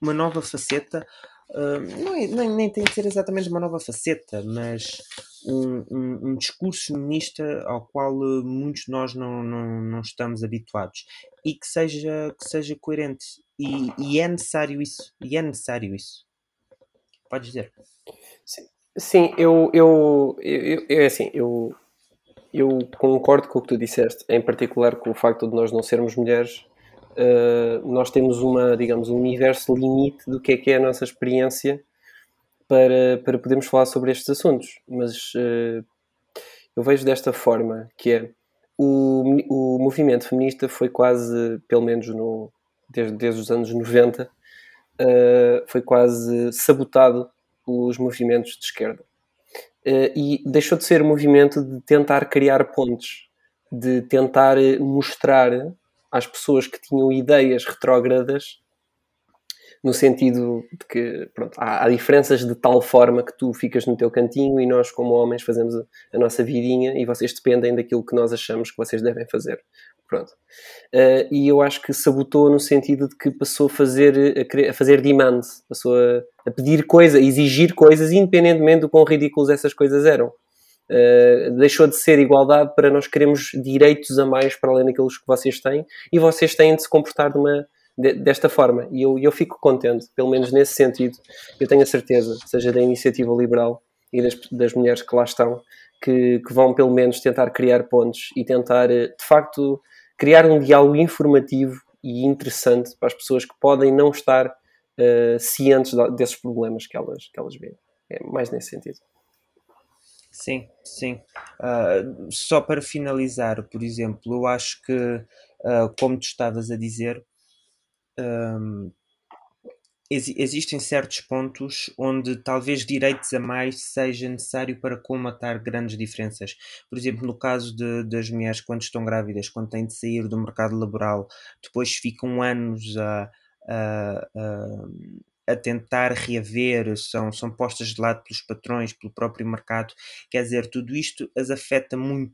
uma nova faceta. Uh, não é, nem, nem tem de ser exatamente uma nova faceta, mas um, um, um discurso feminista ao qual uh, muitos de nós não, não, não estamos habituados e que seja, que seja coerente. E, e é necessário isso. E é necessário isso. Podes dizer. Sim. Sim, eu, eu, eu, eu, assim, eu, eu concordo com o que tu disseste, em particular com o facto de nós não sermos mulheres. Uh, nós temos uma, digamos, um universo limite do que é que é a nossa experiência para, para podermos falar sobre estes assuntos. Mas uh, eu vejo desta forma, que é o, o movimento feminista foi quase, pelo menos no, desde, desde os anos 90, uh, foi quase sabotado pelos movimentos de esquerda. Uh, e deixou de ser movimento de tentar criar pontes, de tentar mostrar às pessoas que tinham ideias retrógradas no sentido de que pronto, há, há, diferenças de tal forma que tu ficas no teu cantinho e nós, como homens, fazemos a, a nossa vidinha e vocês dependem daquilo que nós achamos que vocês devem fazer. Pronto. Uh, e eu acho que sabotou no sentido de que passou a fazer, a, querer, a fazer demand, passou a, a pedir coisas, a exigir coisas, independentemente do quão ridículos essas coisas eram. Uh, deixou de ser igualdade para nós queremos direitos a mais para além daqueles que vocês têm e vocês têm de se comportar de uma, de, desta forma. E eu, eu fico contente, pelo menos nesse sentido. Eu tenho a certeza, seja da iniciativa liberal e das, das mulheres que lá estão, que, que, vão pelo menos tentar criar pontos e tentar, eh, de facto, criar um diálogo informativo e interessante para as pessoas que podem não estar uh, cientes desses problemas que elas, que elas veem. É mais nesse sentido. Sim, sim. Uh, só para finalizar, por exemplo, eu acho que, uh, como tu estavas a dizer, um, ex existem certos pontos onde talvez direitos a mais seja necessário para comatar grandes diferenças. Por exemplo, no caso de, das mulheres quando estão grávidas, quando têm de sair do mercado laboral, depois ficam anos a, a, a, a tentar reaver, são, são postas de lado pelos patrões, pelo próprio mercado. Quer dizer, tudo isto as afeta muito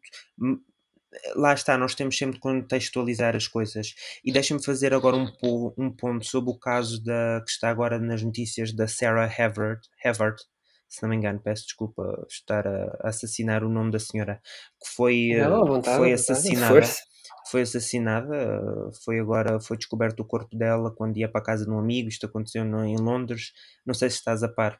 lá está, nós temos sempre de contextualizar as coisas. E deixa-me fazer agora um, um ponto sobre o caso da, que está agora nas notícias da Sarah Havard, Havard se não me engano, peço desculpa estar a, assassinar o nome da senhora, que foi, não, eh, vontade, foi assassinada. Foi assassinada, foi agora, foi descoberto o corpo dela quando ia para a casa de um amigo, isto aconteceu em Londres, não sei se estás a par.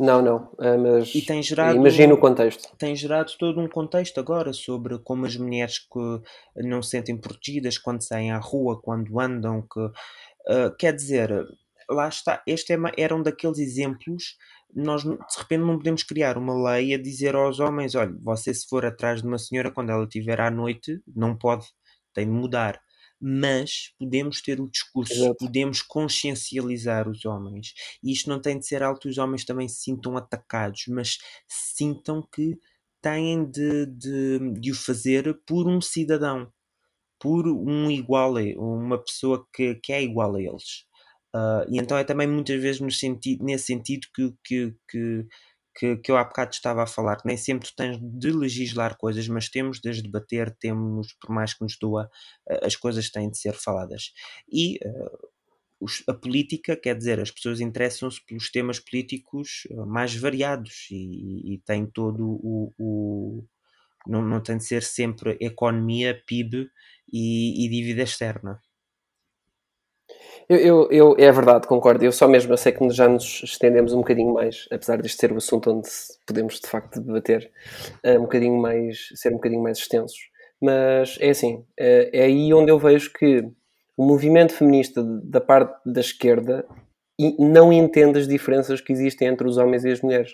Não, não, eh, mas e tem gerado, imagino o contexto. Tem gerado todo um contexto agora sobre como as mulheres que não se sentem protegidas quando saem à rua, quando andam, que uh, quer dizer, lá está, este é, era um daqueles exemplos, nós de repente não podemos criar uma lei a dizer aos homens, olha, você se for atrás de uma senhora quando ela estiver à noite, não pode, tem de mudar mas podemos ter o discurso, Exato. podemos consciencializar os homens. E isto não tem de ser algo que os homens também se sintam atacados, mas sintam que têm de, de, de o fazer por um cidadão, por um igual a uma pessoa que, que é igual a eles. Uh, e então é também muitas vezes sentido, nesse sentido que, que, que que, que eu há bocado estava a falar, nem sempre tens de legislar coisas, mas temos de as debater, temos, por mais que nos doa, eh, as coisas têm de ser faladas. E os, a política, quer dizer, as pessoas interessam-se pelos temas políticos eh, mais variados e, e tem todo o, o não, não, tem de ser sempre economia, PIB e, e dívida externa. Eu, eu, eu, é verdade, concordo. Eu só mesmo, eu sei que já nos estendemos um bocadinho mais, apesar deste ser o assunto onde podemos de facto debater, uh, um bocadinho mais, ser um bocadinho mais extensos. Mas é assim, uh, é aí onde eu vejo que o movimento feminista da parte da esquerda não entende as diferenças que existem entre os homens e as mulheres.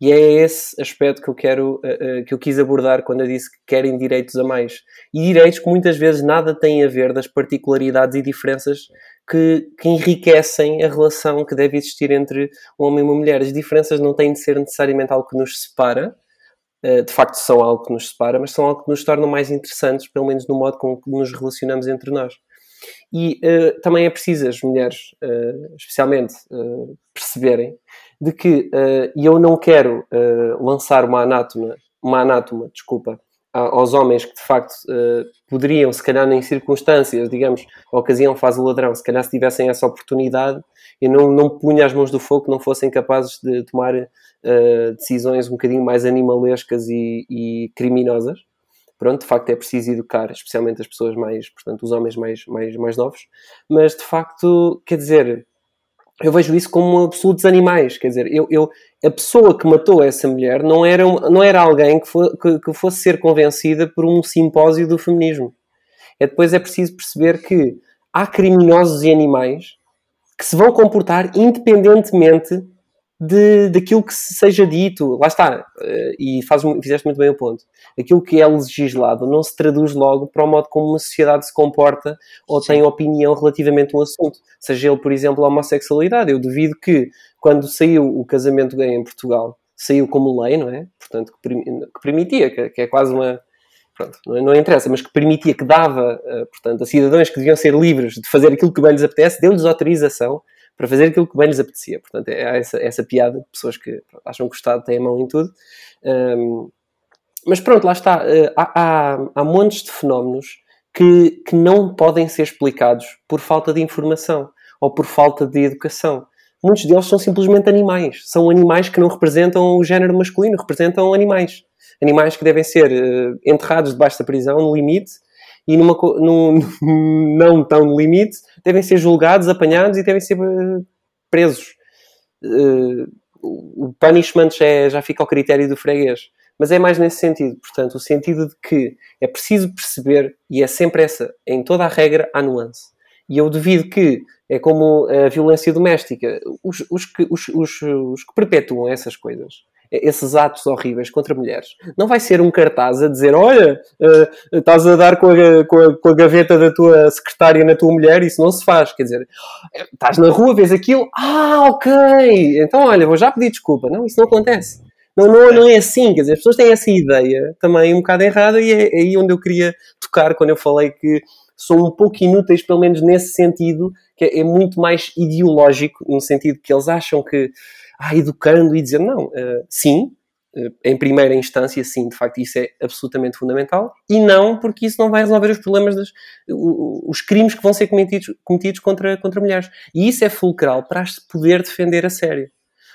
E é esse aspecto que eu quero, uh, que eu quis abordar quando eu disse que querem direitos a mais. E direitos que muitas vezes nada têm a ver das particularidades e diferenças que, que, enriquecem a relação que deve existir entre um homem e uma mulher. As diferenças não têm de ser necessariamente algo que nos separa, uh, de facto são algo que nos separa, mas são algo que nos tornam mais interessantes, pelo menos no modo com que nos relacionamos entre nós. E uh, também é preciso as mulheres, uh, especialmente, perceberem de que eu não quero lançar uma anátoma, uma anátoma, desculpa, aos homens que de facto uh, poderiam, se calhar em circunstâncias, digamos, a ocasião faz o ladrão, se calhar se tivessem essa oportunidade, eu não, não punha as mãos do fogo que não fossem capazes de tomar uh, decisões um bocadinho mais animalescas e, e, criminosas. Pronto, de facto é preciso educar, especialmente as pessoas mais, portanto, os homens mais, mais, mais novos, mas de facto, quer dizer, eu vejo isso como absolutos animais. Quer dizer, eu, eu, a pessoa que matou essa mulher não era, não era alguém que, for, que, que fosse ser convencida por um simpósio do feminismo. É depois é preciso perceber que há criminosos e animais que se vão comportar independentemente de, daquilo que seja dito. Lá está, eh, e faz, fizeste muito bem o ponto. Aquilo que é legislado não se traduz logo para o modo como uma sociedade se comporta ou Sim. tem opinião relativamente a um assunto. Seja ele, por exemplo, a homossexualidade. Eu duvido que, quando saiu o casamento gay em Portugal, saiu como lei, não é? Portanto, que, permitia, que, é quase uma. Pronto, não, interessa, mas que permitia, que dava, eh, portanto, a cidadãos que deviam ser livres de fazer aquilo que bem lhes apetece, deu-lhes autorização para fazer aquilo que bem lhes apetecia. Portanto, é essa, essa piada de pessoas que acham que o Estado tem a mão em tudo. Um, mas pronto, lá está. Uh, há, há, há montes de fenómenos que, que não podem ser explicados por falta de informação ou por falta de educação. Muitos deles são simplesmente animais. São animais que não representam o género masculino, representam animais. Animais que devem ser uh, enterrados debaixo da prisão, no limite, e numa, num, não tão limite, devem ser julgados, apanhados e devem ser eh, presos. Uh, o punishment já, é, já fica ao critério do freguês. Mas é mais nesse sentido. Portanto, o sentido de que é preciso perceber, e é sempre essa, em toda a regra, há nuance. E eu duvido que, é como a violência doméstica, os, os, que, os, os, os que perpetuam essas coisas esses atos horríveis contra mulheres. Não vai ser um cartaz a dizer: Olha, uh, estás a dar com a, com, a, com a, gaveta da tua secretária na tua mulher, isso não se faz. Quer dizer, estás na rua, vês aquilo, ah, ok, então olha, vou já pedir desculpa. Não, isso não acontece. Não, não, não é assim, quer dizer, as pessoas têm essa ideia também um bocado errada e é, aí onde eu queria tocar quando eu falei que são um pouco inúteis, pelo menos nesse sentido, que é muito mais ideológico, no sentido que eles acham que ah, educando e dizer não, uh, sim, uh, em primeira instância, sim, de facto, isso é absolutamente fundamental, e não porque isso não vai resolver os problemas, dos, os crimes que vão ser cometidos, cometidos contra, contra mulheres. E isso é fulcral para as poder defender a sério.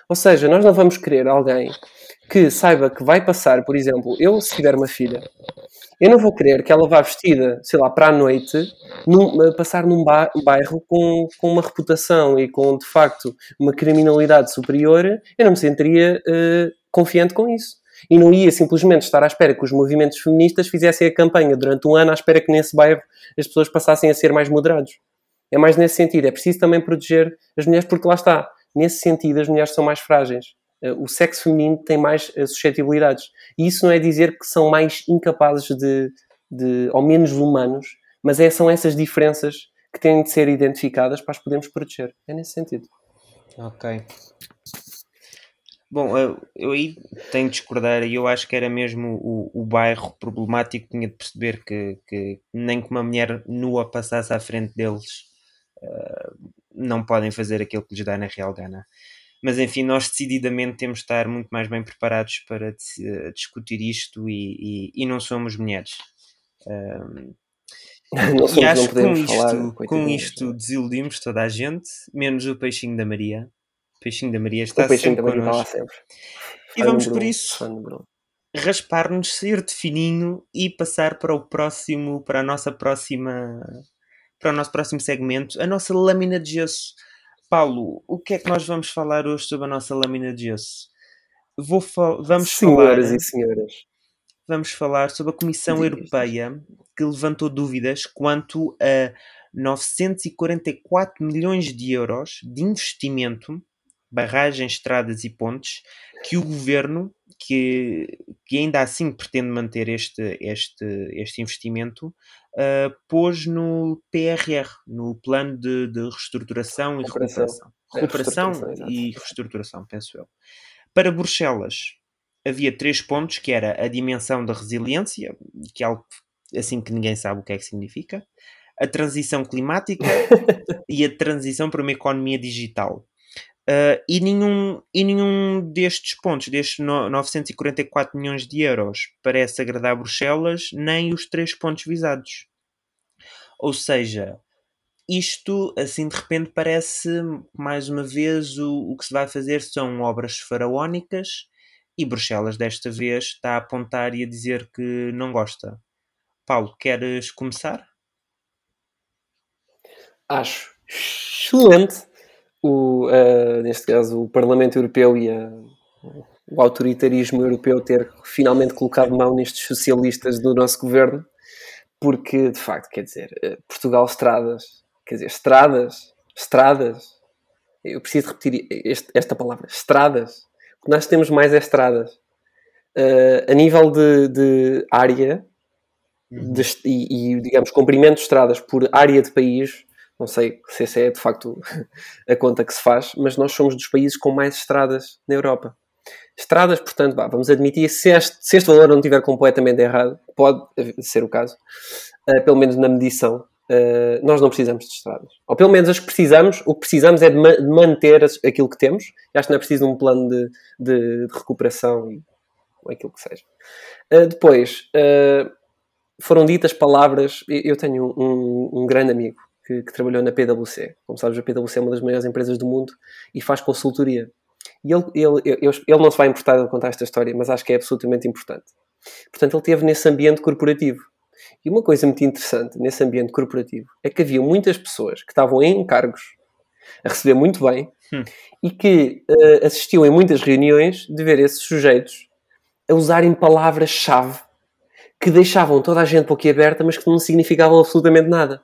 Ou seja, nós não vamos querer alguém que saiba que vai passar, por exemplo, eu se tiver uma filha eu não vou querer que ela vá vestida, sei lá, para a noite, num, passar num bairro com, com uma reputação e com, de facto, uma criminalidade superior. Eu não me sentiria uh, confiante com isso. E não ia simplesmente estar à espera que os movimentos feministas fizessem a campanha durante um ano à espera que nesse bairro as pessoas passassem a ser mais moderados. É mais nesse sentido. É preciso também proteger as mulheres, porque lá está. Nesse sentido, as mulheres são mais frágeis. Eh, o sexo feminino tem mais eh, suscetibilidades. E isso não é dizer que são mais incapazes de, de ou menos humanos, mas é, são essas diferenças que têm de ser identificadas para as podermos proteger. É nesse sentido. Ok. Bom, eu, eu aí tenho de discordar e eu acho que era mesmo o, o bairro problemático tinha de perceber que, que nem que uma mulher nua passasse à frente deles uh, não podem fazer aquilo que lhes dá na real gana. Mas enfim, nós decididamente temos de estar muito mais bem preparados para uh, discutir isto e, e, e, não somos mulheres. Um, não somos, e acho que com isto, com isto desiludimos toda a gente, menos o peixinho da Maria. O peixinho da Maria está sempre connosco. Sempre. E vamos por isso raspar-nos, sair de fininho e passar para o próximo, para a nossa próxima, para o nosso próximo segmento, a nossa lâmina de gesso. Paulo, o que é que nós vamos falar hoje sobre a nossa lâmina de gesso? Vou fa vamos Senhoras falar, e senhores. Vamos falar sobre a Comissão Europeia que levantou dúvidas quanto a 944 milhões de euros de investimento, barragens, estradas e pontes, que o governo, que, que ainda assim pretende manter este, este, este investimento, uh, pôs no PRR, no Plano de, de Reestruturação e Recuperação. Recuperação, é, e Reestruturação, penso eu. Para Bruxelas, havia três pontos, que era a dimensão da resiliência, que é algo assim que ninguém sabe o que é que significa, a transição climática e a transição para uma economia digital. Uh, e, nenhum, e nenhum destes pontos, destes no, 944 milhões de euros, parece agradar Bruxelas, nem os três pontos visados. Ou seja, isto, assim de repente, parece mais uma vez o, o que se vai fazer são obras faraónicas e Bruxelas, desta vez, está a apontar e a dizer que não gosta. Paulo, queres começar? Acho excelente o, uh, neste caso, o Parlamento Europeu e a, o autoritarismo europeu ter finalmente colocado mão nestes socialistas do nosso governo, porque, de facto, quer dizer, eh, Portugal estradas, quer dizer, estradas, estradas, eu preciso repetir este, esta palavra, estradas, o que nós temos mais é estradas. Uh, a nível de, de área de, e, e, digamos, comprimento de estradas por área de país, não sei se essa é de facto a conta que se faz, mas nós somos dos países com mais estradas na Europa. Estradas, portanto, bah, vamos admitir, se este, se este, valor não estiver completamente errado, pode ser o caso, uh, pelo menos na medição, uh, nós não precisamos de estradas. Ou pelo menos as que precisamos, o que precisamos é de, ma de manter as, aquilo que temos. Acho que não é preciso um plano de, de, de recuperação e aquilo que seja. Uh, depois, foram ditas palavras. Eu tenho um, um grande amigo que, que, trabalhou na PwC. Como sabes, a PwC é uma das maiores empresas do mundo e faz consultoria. E ele, ele, ele, ele não se vai importar de contar esta história, mas acho que é absolutamente importante. Portanto, ele esteve nesse ambiente corporativo. E uma coisa muito interessante nesse ambiente corporativo é que havia muitas pessoas que estavam em cargos a receber muito bem hum. e que uh, assistiam em muitas reuniões de ver esses sujeitos a usarem palavras-chave que deixavam toda a gente boquiaberta, mas que não significavam absolutamente nada.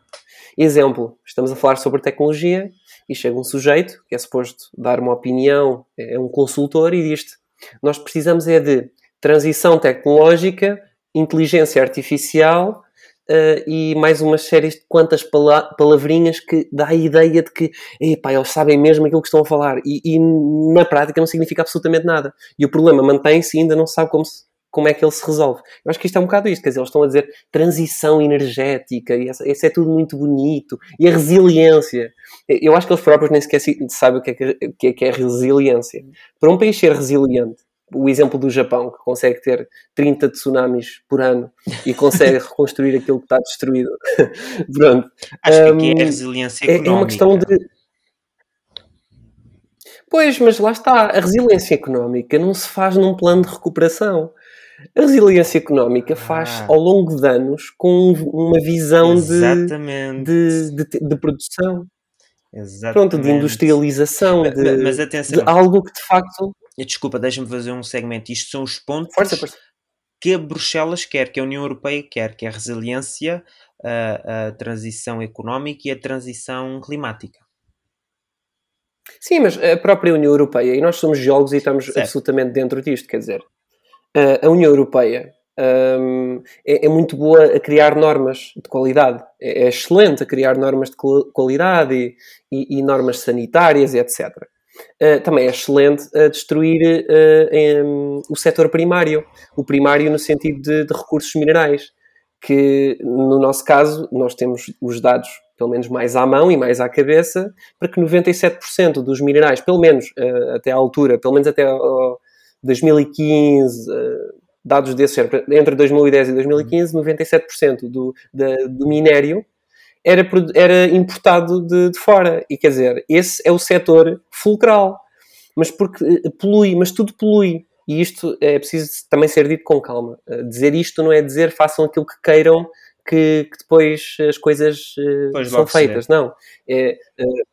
Exemplo, estamos a falar sobre tecnologia e chega um sujeito que é suposto dar uma opinião, é um consultor e diz-te: Nós precisamos é de transição tecnológica, inteligência artificial uh, e mais umas séries de quantas palavrinhas que dá a ideia de que epá, eles sabem mesmo aquilo que estão a falar e, e na prática não significa absolutamente nada. E o problema mantém-se e ainda não sabe como se como é que ele se resolve. Eu acho que isto é um bocado isto, quer dizer, eles estão a dizer transição energética, e isso é tudo muito bonito, e a resiliência. Eu acho que eles próprios nem sequer sabem o que é que é, que é resiliência. Para um país ser resiliente, o exemplo do Japão, que consegue ter 30 tsunamis por ano e consegue reconstruir aquilo que está destruído. Pronto. Acho um, que aqui é resiliência económica. É, é uma questão de. Pois, mas lá está. A resiliência económica não se faz num plano de recuperação. A resiliência económica faz ah. ao longo de anos com uma visão de, de, de, de, produção. Exatamente. Pronto, de industrialização, mas, de, mas atenção. de algo que de facto. Desculpa, deixa-me fazer um segmento. Isto são os pontos força, força. que a Bruxelas quer, que a União Europeia quer, que é a resiliência, a, a transição económica e a transição climática. Sim, mas a própria União Europeia, e nós somos geólogos e estamos certo. absolutamente dentro disto, quer dizer, a União Europeia. Um, é, é, muito boa a criar normas de qualidade, é, é excelente a criar normas de qualidade e, e, e normas sanitárias e etc. Uh, também é excelente a destruir uh, um, o setor primário, o primário no sentido de, de, recursos minerais, que no nosso caso nós temos os dados pelo menos mais à mão e mais à cabeça, para que 97% dos minerais, pelo menos uh, até à altura, pelo menos até ao, 2015, eh, dados desses, entre 2010 e 2015, 97% do, da, do minério era, era importado de, de, fora. E quer dizer, esse é o setor fulcral. Mas porque eh, polui, mas tudo polui. E isto é preciso também ser dito com calma. Eh, dizer isto não é dizer façam aquilo que queiram que, que depois as coisas uh, são feitas. Não. É, uh,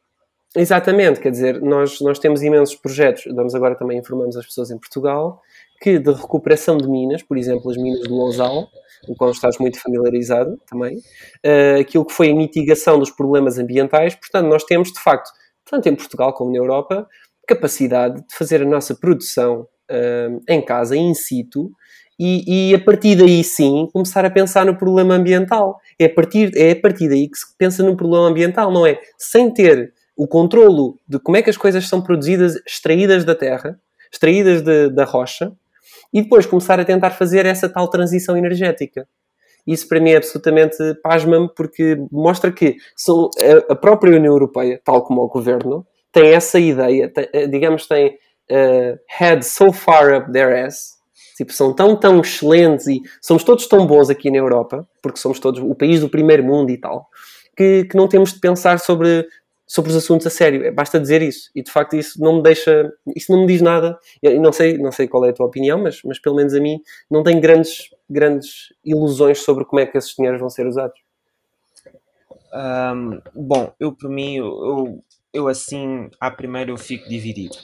Exatamente, quer dizer, nós, nós temos imensos projetos, damos agora também informamos as pessoas em Portugal, que de recuperação de minas, por exemplo, as minas de Lousal, com qual estás muito familiarizado também, uh, aquilo que foi a mitigação dos problemas ambientais, portanto, nós temos, de facto, tanto em Portugal como na Europa, capacidade de fazer a nossa produção uh, em casa, in situ, e, e, a partir daí sim começar a pensar no problema ambiental. É a partir, é a partir daí que se pensa no problema ambiental, não é? Sem ter o controlo de como é que as coisas são produzidas, extraídas da terra, extraídas de, da rocha, e depois começar a tentar fazer essa tal transição energética. Isso para mim é absolutamente pasma-me, porque mostra que a própria União Europeia, tal como o governo, tem essa ideia, tem, eh, digamos, tem uh, head so far up their ass, tipo, são tão, tão excelentes e somos todos tão bons aqui na Europa, porque somos todos o país do primeiro mundo e tal, que, que não temos de pensar sobre sobre os assuntos a sério. É, basta dizer isso. E de facto isso não me deixa, isso não me diz nada. Eu não sei, não sei qual é a tua opinião, mas, mas pelo menos a mim não tenho grandes, grandes ilusões sobre como é que esses dinheiros vão ser usados. Um, bom, eu por mim, eu, eu assim, à primeira, eu fico dividido.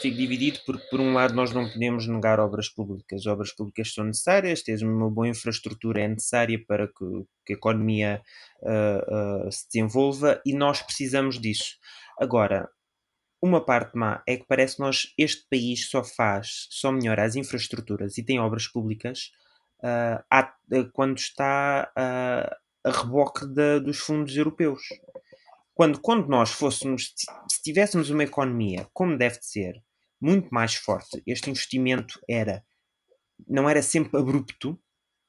Fico dividido porque, por um lado, nós não podemos negar obras públicas. Obras públicas são necessárias, ter uma boa infraestrutura é necessária para que, que a economia uh, uh, se desenvolva e nós precisamos disso. Agora, uma parte má é que parece que nós, este país só faz, só melhora as infraestruturas e tem obras públicas uh, quando está a reboque de, dos fundos europeus. Quando, quando nós fôssemos, se tivéssemos uma economia como deve de ser, muito mais forte, este investimento era, não era sempre abrupto, ou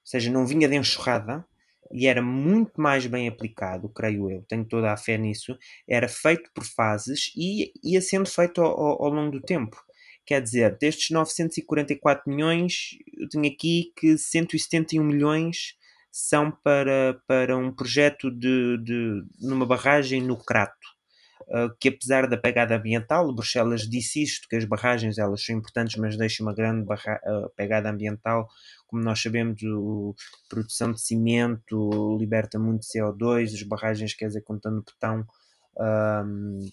seja, não vinha de enxurrada, e era muito mais bem aplicado, creio eu, tenho toda a fé nisso, era feito por fases e ia sendo feito ao, ao, ao longo do tempo. Quer dizer, destes 944 milhões, eu tenho aqui que 171 milhões são para, para um projeto de, de numa barragem no Crato. Uh, que apesar da pegada ambiental, Bruxelas disse isto, que as barragens elas são importantes, mas deixam uma grande uh, pegada ambiental, como nós sabemos, a produção de cimento liberta muito CO2, as barragens, quer dizer, contando betão, um,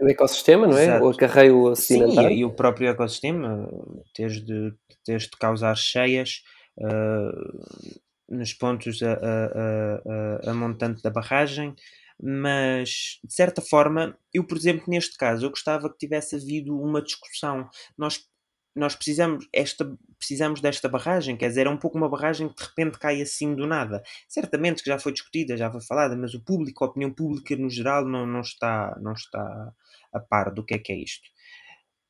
o ecossistema, não é? Exato. O acarreio sedimentar. Sim, e, o próprio ecossistema, desde, desde causar cheias, uh, nos pontos a, a, a, a, montante da barragem, mas de certa forma, eu, por exemplo, neste caso, eu gostava que tivesse havido uma discussão. Nós, nós precisamos, esta, precisamos desta barragem, quer dizer, é um pouco uma barragem que de repente cai assim do nada. Certamente que já foi discutida, já foi falada, mas o público, a opinião pública no geral, não, não, está, não está a par do que é que é isto.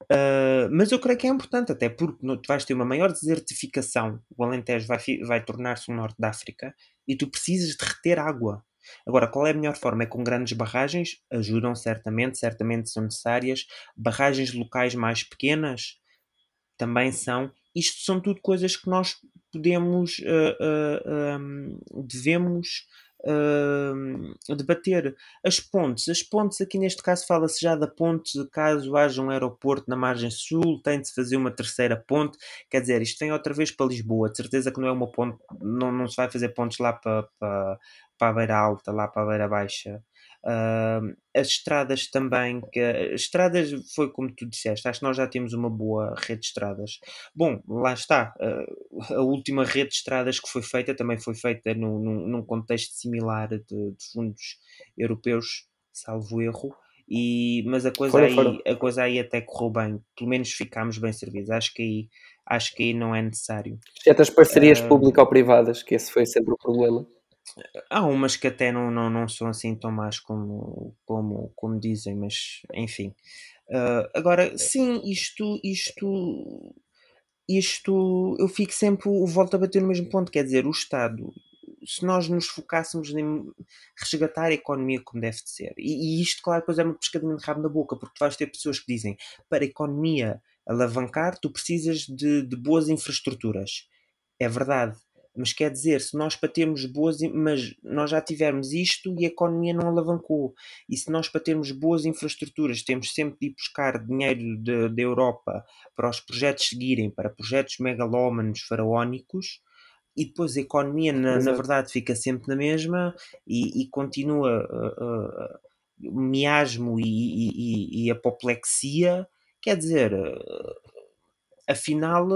Uh, mas eu creio que é importante, até porque tu vais ter uma maior desertificação. O Alentejo vai, vai tornar-se o norte da África e tu precisas de reter água. Agora, qual é a melhor forma? É com grandes barragens? Ajudam certamente, certamente são necessárias. Barragens locais mais pequenas também são. Isto são tudo coisas que nós podemos, uh, uh, um, devemos uh, debater. As pontes, as pontes aqui neste caso fala-se já da ponte, caso haja um aeroporto na margem sul, tem de se fazer uma terceira ponte, quer dizer, isto vem outra vez para Lisboa, de certeza que não é uma ponte, não, não se vai fazer pontes lá para, para, para a beira alta, lá para a beira baixa. Uh, as estradas também, que as estradas foi como tu disseste, acho que nós já temos uma boa rede de estradas. Bom, lá está, uh, a última rede de estradas que foi feita também foi feita num, num, num contexto similar de, de, fundos europeus, salvo erro. E, mas a coisa, aí, a coisa aí até correu bem, pelo menos ficámos bem servidos. Acho que aí, acho que aí não é necessário. Certas parcerias uh, público-privadas, que esse foi sempre o problema. Há umas que até não, não, não são assim tão más como, como, como dizem, mas enfim. Uh, agora, sim, isto, isto, isto, eu fico sempre, volto a bater no mesmo ponto, quer dizer, o Estado, se nós nos focássemos em resgatar a economia como deve de ser, e, e isto, claro, depois é uma pescadinha de rabo na boca, porque tu vais ter pessoas que dizem, para a economia alavancar, tu precisas de, de boas infraestruturas. É verdade, mas quer dizer, se nós para termos boas, mas nós já tivemos isto e a economia não alavancou. E se nós para termos boas infraestruturas temos sempre de ir buscar dinheiro da Europa para os projetos seguirem, para projetos megalómanos, faraónicos, e depois a economia, na, na verdade, fica sempre na mesma e, e continua uh, uh, miasmo e, e, e, apoplexia. Quer dizer, uh, afinal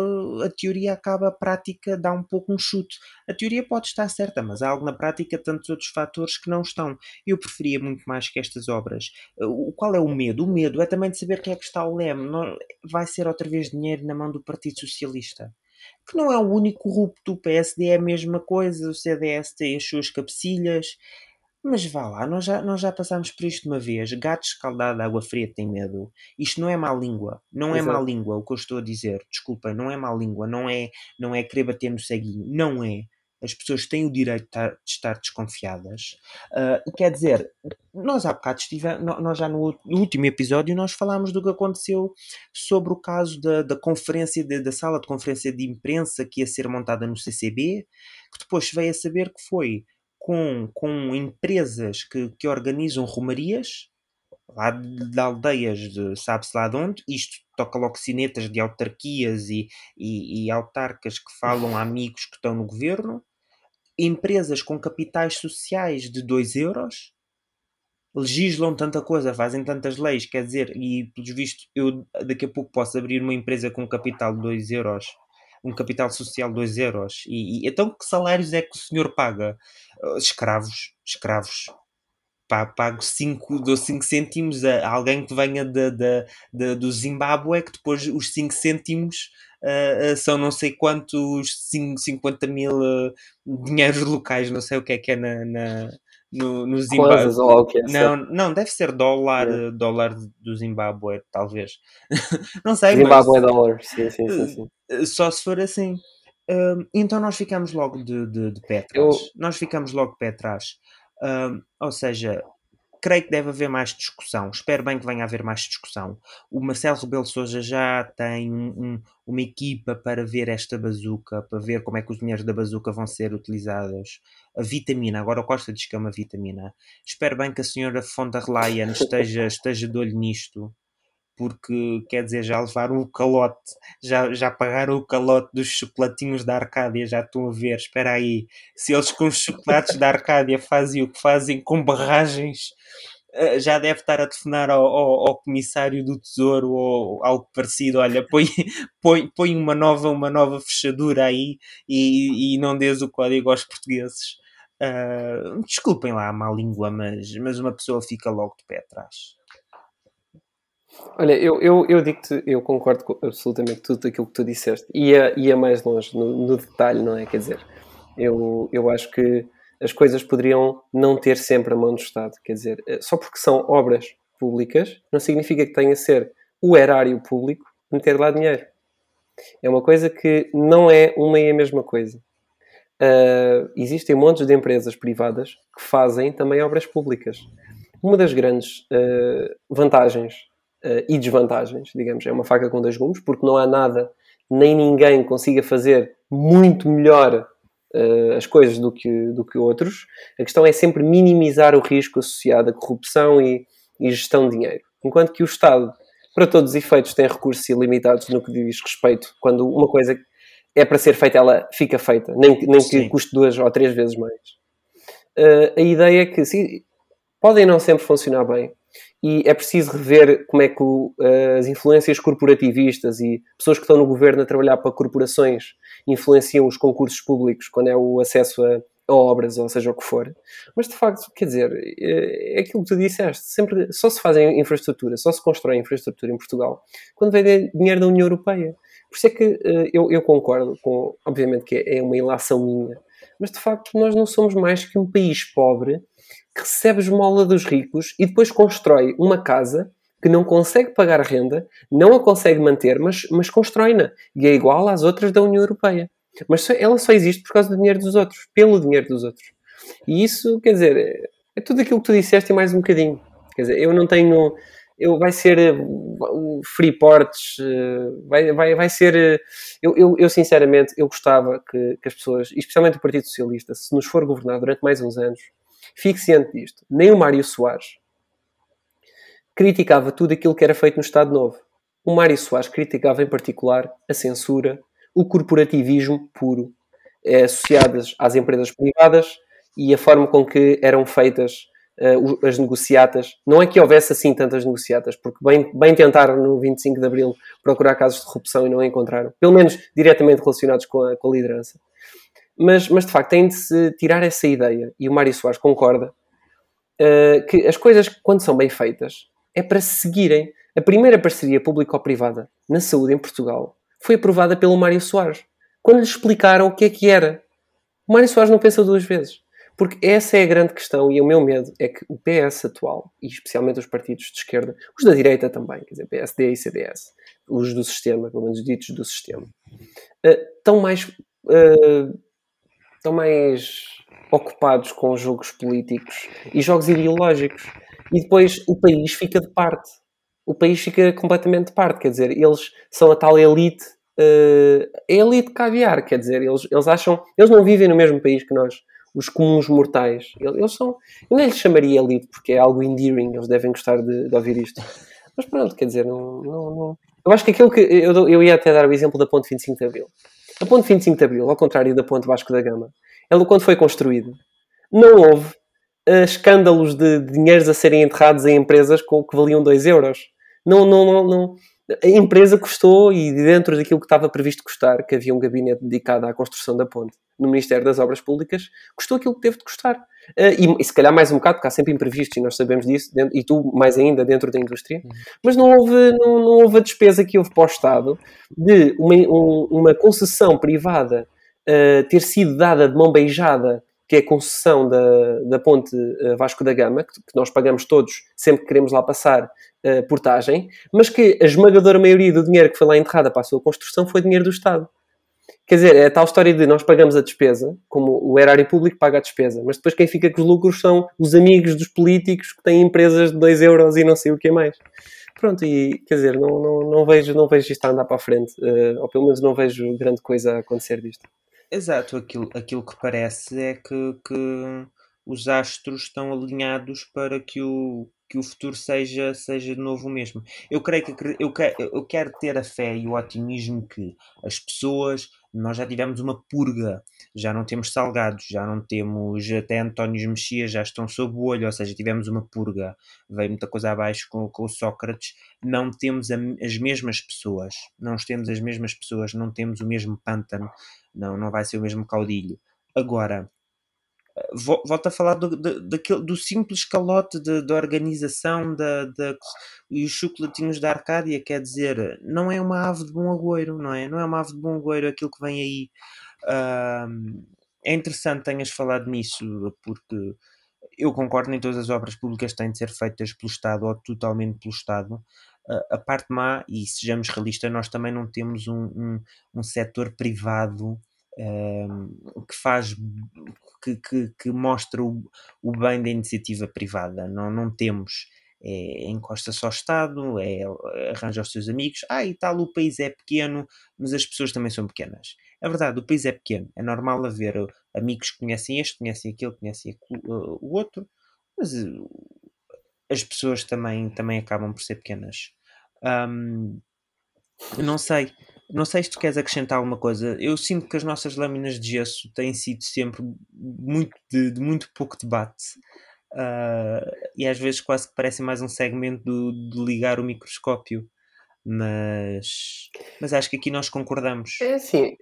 a teoria acaba, a prática dá um pouco um chute. A teoria pode estar certa, mas há algo na prática, tantos outros fatores que não estão. Eu preferia muito mais que estas obras. Qual é o medo? O medo é também de saber quem é que está ao leme. Vai ser outra vez dinheiro na mão do Partido Socialista. Que não é o único corrupto. O PSD é a mesma coisa, o CDS tem as suas cabecilhas. Mas vá lá, nós já, nós já passámos por isto uma vez. Gato escaldado água fria tem medo. Isto não é má língua. Não é Exato. má língua o que eu estou a dizer. Desculpem, não é má língua. Não é, não é querer bater no ceguinho. Não é. As pessoas têm o direito de estar desconfiadas. Uh, quer dizer, nós há bocado estivemos, nós já no, no, último episódio nós falámos do que aconteceu sobre o caso da, da conferência, de, da sala de conferência de imprensa que ia ser montada no CCB, que depois veio a saber que foi com, com empresas que, que organizam romarias lá de, de aldeias de sabe-se lá de onde, isto toca logo sinetas de autarquias e, e, e, autarcas que falam a amigos que estão no governo, empresas com capitais sociais de 2 euros, legislam tanta coisa, fazem tantas leis, quer dizer, e pelos vistos, eu daqui a pouco posso abrir uma empresa com capital de 2 euros, um capital social de 2 euros, e, e então que salários é que o senhor paga? Uh, escravos, escravos. Pago 5, dou 5 cêntimos a alguém que venha de, de, de, do Zimbábue, que depois os 5 cêntimos uh, são não sei quantos 5, 50 mil dinheiros locais, não sei o que é que é na, na no, no Zimbábue. Kwanzas ou algo que é, Não, certo? não, deve ser dólar, É. dólar do Zimbábue, talvez. não sei, Zimbábue é mas dólar, sim, sim, sim. sim. eh, só se for assim. Hum, então nós ficamos logo de, de, de pé Eu- atrás. Nós ficamos logo de pé atrás. Hum, ou seja, creio que deve haver mais discussão. Espero bem que venha a haver mais discussão. O Marcelo Rebelo de Sousa já tem um- um- uma equipa para ver esta bazuca, para ver como é que os dinheiros da bazuca vão ser utilizados. A vitamina, agora o Costa diz que é uma vitamina. Espero bem que a senhora von der Leyen esteja, esteja de olho nisto, porque quer dizer, já levaram o calote, já, já pagaram o calote dos chocolatinhos da Arcádia, já estão a ver. Espera aí, se eles com os chocolates da Arcádia fazem o que fazem com barragens, eh, já deve estar a telefonar ao, ao, ao comissário do Tesouro ou algo parecido. Olha, põe, põe, põe uma, nova, uma nova fechadura aí e, e não dês o código aos portugueses. Ah, desculpem lá a má língua, mas, mas uma pessoa fica logo de pé atrás. Olha, eu, eu, eu digo-te, eu concordo com absolutamente tudo aquilo que tu disseste. Ia, ia mais longe no, no detalhe, não é? Quer dizer, eu, eu acho que as coisas poderiam não ter sempre a mão do Estado. Quer dizer, eh, só porque são obras públicas, não significa que tenha a ser o erário público meter lá dinheiro. É uma coisa que não é uma e a mesma coisa. Ah, existem montes de empresas privadas que fazem também obras públicas. Uma das grandes ah, vantagens ah, e desvantagens, digamos, é uma faca com dois gumes, porque não há nada, nem ninguém consiga fazer muito melhor ah, as coisas do que, do que outros. A questão é sempre minimizar o risco associado à corrupção e, e gestão de dinheiro. Enquanto que o Estado, para todos os efeitos, tem recursos ilimitados no que diz respeito, quando uma coisa é para ser feita, ela fica feita, nem, nem que custe duas ou três vezes mais. Ah, a ideia é que sim, podem não sempre funcionar bem e é preciso rever como é que o- as influências corporativistas e pessoas que estão no governo a trabalhar para corporações influenciam os concursos públicos quando é o acesso a, a obras, ou seja o que for. Mas de facto, quer dizer, é é aquilo que tu disseste, sempre só se fazem infraestrutura, só se constrói infraestrutura em Portugal quando vem dinheiro da União Europeia. Por isso é que eh, eu, eu concordo com, obviamente que é uma ilação minha, mas de facto nós não somos mais que um país pobre que recebe esmola dos ricos e depois constrói uma casa que não consegue pagar renda, não a consegue manter, mas, mas constrói-na. E é igual às outras da União Europeia. Mas só- ela só existe por causa do dinheiro dos outros, pelo dinheiro dos outros. E isso, quer dizer, é, tudo aquilo que tu disseste e mais um bocadinho. Quer dizer, eu não tenho. Eu, vai ser eh, o free ports, eh, vai, vai, vai ser. eh, Eu, eu, eu, sinceramente, eu gostava que, que as pessoas, especialmente o Partido Socialista, se nos for governar durante mais uns anos, fique ciente disto. Nem o Mário Soares criticava tudo aquilo que era feito no Estado Novo. O Mário Soares criticava em particular a censura, o corporativismo puro, eh, associadas às empresas privadas e a forma com que eram feitas eh, as negociatas. Não é que houvesse assim tantas negociatas, porque bem, bem tentaram no 25 de Abril procurar casos de corrupção e não encontraram, pelo menos diretamente relacionados com a, com a liderança. Mas, mas de facto tem de se tirar essa ideia, e o Mário Soares concorda, eh, que as coisas, quando são bem feitas, é para se seguirem. A primeira parceria público-privada na saúde em Portugal foi aprovada pelo Mário Soares. Quando lhe explicaram o que é que era, o Mário Soares não pensa duas vezes. Porque essa é a grande questão e o meu medo é que o PS atual, e especialmente os partidos de esquerda, os da direita também, quer dizer, PSD e CDS, os do sistema, pelo menos ditos do sistema, eh, estão mais eh, estão mais ocupados com jogos políticos e jogos ideológicos. E depois o país fica de parte. O país fica completamente de parte. Quer dizer, eles são a tal elite, a elite caviar. Quer dizer, eles, eles acham. Eles não vivem no mesmo país que nós, os comuns mortais. Eles, são. Eu nem lhes chamaria elite porque é algo endearing. Eles devem gostar de, de ouvir isto. Mas pronto, quer dizer, não, não, não- Eu acho que aquilo que. Eu, eu ia até dar o exemplo da Ponte 25 de Abril. A Ponte 25 de Abril, ao contrário da Ponte Vasco da Gama, ela quando foi construída, não houve uh, escândalos de, de dinheiros a serem enterrados em empresas com, que valiam 2 euros. Não, não, não, não, a empresa custou, e dentro daquilo que estava previsto custar, que havia um gabinete dedicado à construção da ponte no Ministério das Obras Públicas, custou aquilo que teve de custar. Uh, e, e, se calhar mais um bocado, porque há sempre imprevistos, e nós sabemos disso, dentro, e tu mais ainda dentro da indústria, uhum. mas não houve, não, não, houve a despesa que houve para o Estado de uma, um, uma concessão privada uh, ter sido dada de mão beijada que é a concessão da, da ponte uh, Vasco da Gama, que, que, nós pagamos todos sempre que queremos lá passar uh, portagem, mas que a esmagadora maioria do dinheiro que foi lá enterrada para a sua construção foi dinheiro do Estado. Quer dizer, é a tal história de nós pagamos a despesa, como o erário público paga a despesa, mas depois quem fica com os lucros são os amigos dos políticos que têm empresas de 2 euros e não sei o que mais. Pronto, e quer dizer, não, não, não, vejo, não vejo isto a andar para a frente, uh, ou pelo menos não vejo grande coisa a acontecer disto. Exato, aquilo, aquilo que parece é que, que os astros estão alinhados para que o, que o futuro seja, seja de novo o mesmo. Eu creio que eu, eu quero ter a fé e o otimismo que as pessoas, nós já tivemos uma purga, já não temos salgados, já não temos até Antónios Mexias, já estão sob o olho, ou seja, tivemos uma purga, veio muita coisa abaixo com, com o Sócrates, não temos a, as mesmas pessoas, não temos as mesmas pessoas, não temos o mesmo pântano, não, não vai ser o mesmo caudilho. Agora, volto a falar do, do, daquele, do simples calote da organização da, e os chocolatinhos da Arcádia, quer dizer, não é uma ave de bom agouro, não é? Não é uma ave de bom agouro aquilo que vem aí. Uh, é interessante tenhas falado nisso, porque eu concordo em todas as obras públicas têm de ser feitas pelo Estado ou totalmente pelo Estado. Uh, a parte má, e sejamos realistas, nós também não temos um, um, um setor privado que faz que, que, que mostra o, o, bem da iniciativa privada. Não, não temos. É, encosta só ao Estado, é, arranja os seus amigos. Ah, e tal, o país é pequeno, mas as pessoas também são pequenas. É verdade, o país é pequeno. É normal haver amigos que conhecem este, conhecem aquele, conhecem uh, o outro, mas uh, as pessoas também, também acabam por ser pequenas. Um, não sei. Não sei se tu queres acrescentar alguma coisa. Eu sinto que as nossas lâminas de gesso têm sido sempre muito de, de muito pouco debate. Uh, e às vezes quase que parece mais um segmento do, de ligar o microscópio. Mas, mas acho que aqui nós concordamos. É assim.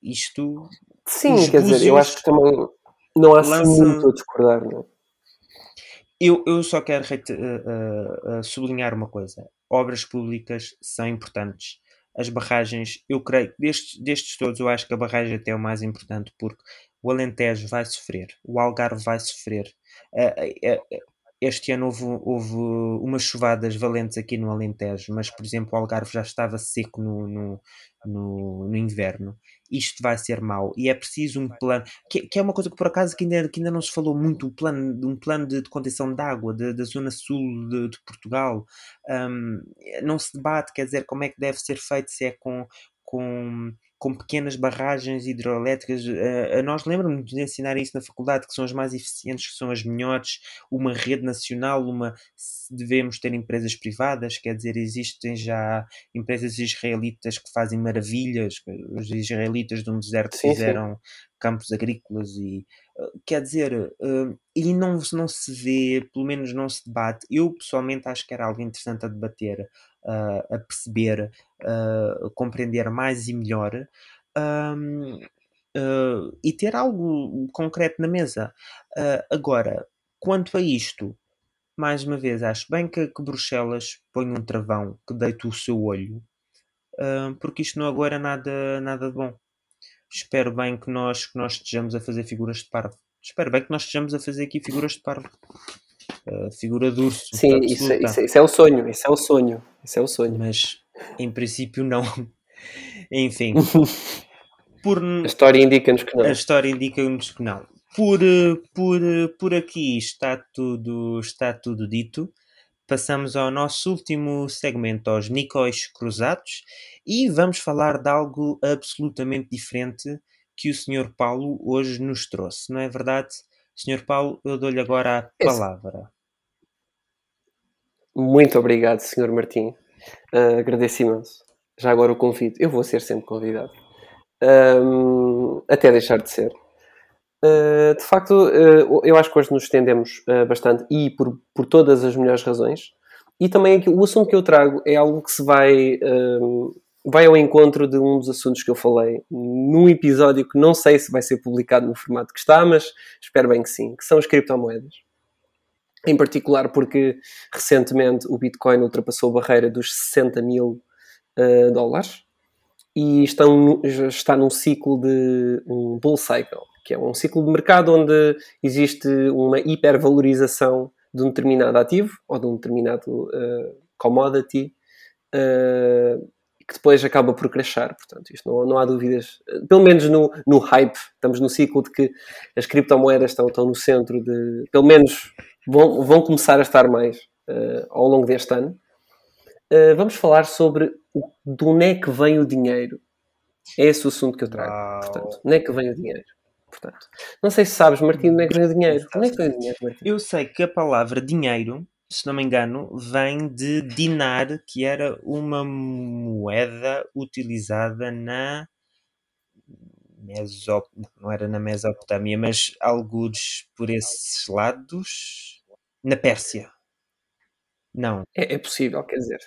Isto. Sim, quer dizer, eu acho que também não há assim lança... muito a discordar, não é? Eu, eu só quero uh, uh, sublinhar uma coisa: obras públicas são importantes as barragens, eu creio, destes, destes todos, eu acho que a barragem até é o mais importante, porque o Alentejo vai sofrer, o Algarve vai sofrer. Este ano houve, houve umas chuvadas valentes aqui no Alentejo, mas, por exemplo, o Algarve já estava seco no, no, no, no inverno. Isto vai ser mau e é preciso um plano, que, que, é uma coisa que por acaso que ainda, que ainda não se falou muito, um plano, um plano de, de contenção de água de, da zona sul de, de Portugal. Um, não se debate, quer dizer, como é que deve ser feito, se é com, com com pequenas barragens hidroelétricas. Uh, nós lembramos de ensinar isso na faculdade, que são as mais eficientes, que são as melhores, uma rede nacional, uma devemos ter empresas privadas, quer dizer, existem já empresas israelitas que fazem maravilhas, os israelitas de um deserto sim, fizeram sim. Campos agrícolas e uh, quer dizer, uh, e não, não se vê, pelo menos não se debate. Eu pessoalmente acho que era algo interessante a debater uh, a perceber, uh, compreender mais e melhor. E ter algo concreto na mesa. agora, quanto a isto, mais uma vez, acho bem que, que Bruxelas põe um travão que deita o seu olho, porque isto não agora nada, nada de bom. Espero bem que nós, que nós estejamos a fazer figuras de parvo. Espero bem que nós estejamos a fazer aqui figuras de parvo. Uh, figura de urso. Sim, isso, é, isso, isso, é o sonho, isso é o sonho. Isso é o sonho. Mas em princípio não. Enfim. Por, a história indica-nos que não. A história indica-nos que não. Por, por, por aqui está tudo, está tudo dito. Passamos ao nosso último segmento, aos Nicóis Cruzados, e vamos falar de algo absolutamente diferente que o Sr. Paulo hoje nos trouxe, não é verdade? Sr. Paulo, eu dou-lhe agora a palavra. Muito obrigado, Sr. Martim. Uh, agradeço imenso. Já agora o convite. Eu vou ser sempre convidado. Um, até deixar de ser. Uh, de facto, uh, eu acho que hoje nos estendemos uh, bastante e por, por todas as melhores razões. E também aqui, o assunto que eu trago é algo que se vai, vai ao encontro de um dos assuntos que eu falei num episódio que não sei se vai ser publicado no formato que está, mas espero bem que sim, que são as criptomoedas. Em particular porque recentemente o Bitcoin ultrapassou a barreira dos 60 mil dólares e estão, está num ciclo de um bull cycle que é um ciclo de mercado onde existe uma hipervalorização de um determinado ativo ou de um determinado uh, commodity uh, que depois acaba por crashar. Portanto, isto não, não há dúvidas. Pelo menos no, no hype, estamos no ciclo de que as criptomoedas estão, estão no centro de. Pelo menos vão, vão começar a estar mais uh, ao longo deste ano. vamos falar sobre o, de onde é que vem o dinheiro. É esse o assunto que eu trago. Uau. Portanto, onde é que vem o dinheiro? Portanto, não sei se sabes, Martim, onde é que vem o dinheiro? Onde é que vem o dinheiro, Martim? Eu sei que a palavra dinheiro, se não me engano, vem de dinar, que era uma moeda utilizada na Mesop... não era na Mesopotâmia, mas alguns por esses lados, na Pérsia. Não. É, é possível, quer dizer,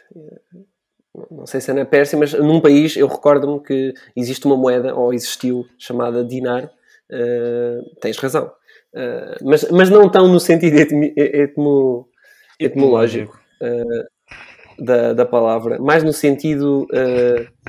não sei se é na Pérsia, mas num país eu recordo-me que existe uma moeda, ou existiu, chamada dinar, uh, tens razão. Uh, mas, mas não tão no sentido etmo, etmo, etimológico uh, da, da palavra, mais no sentido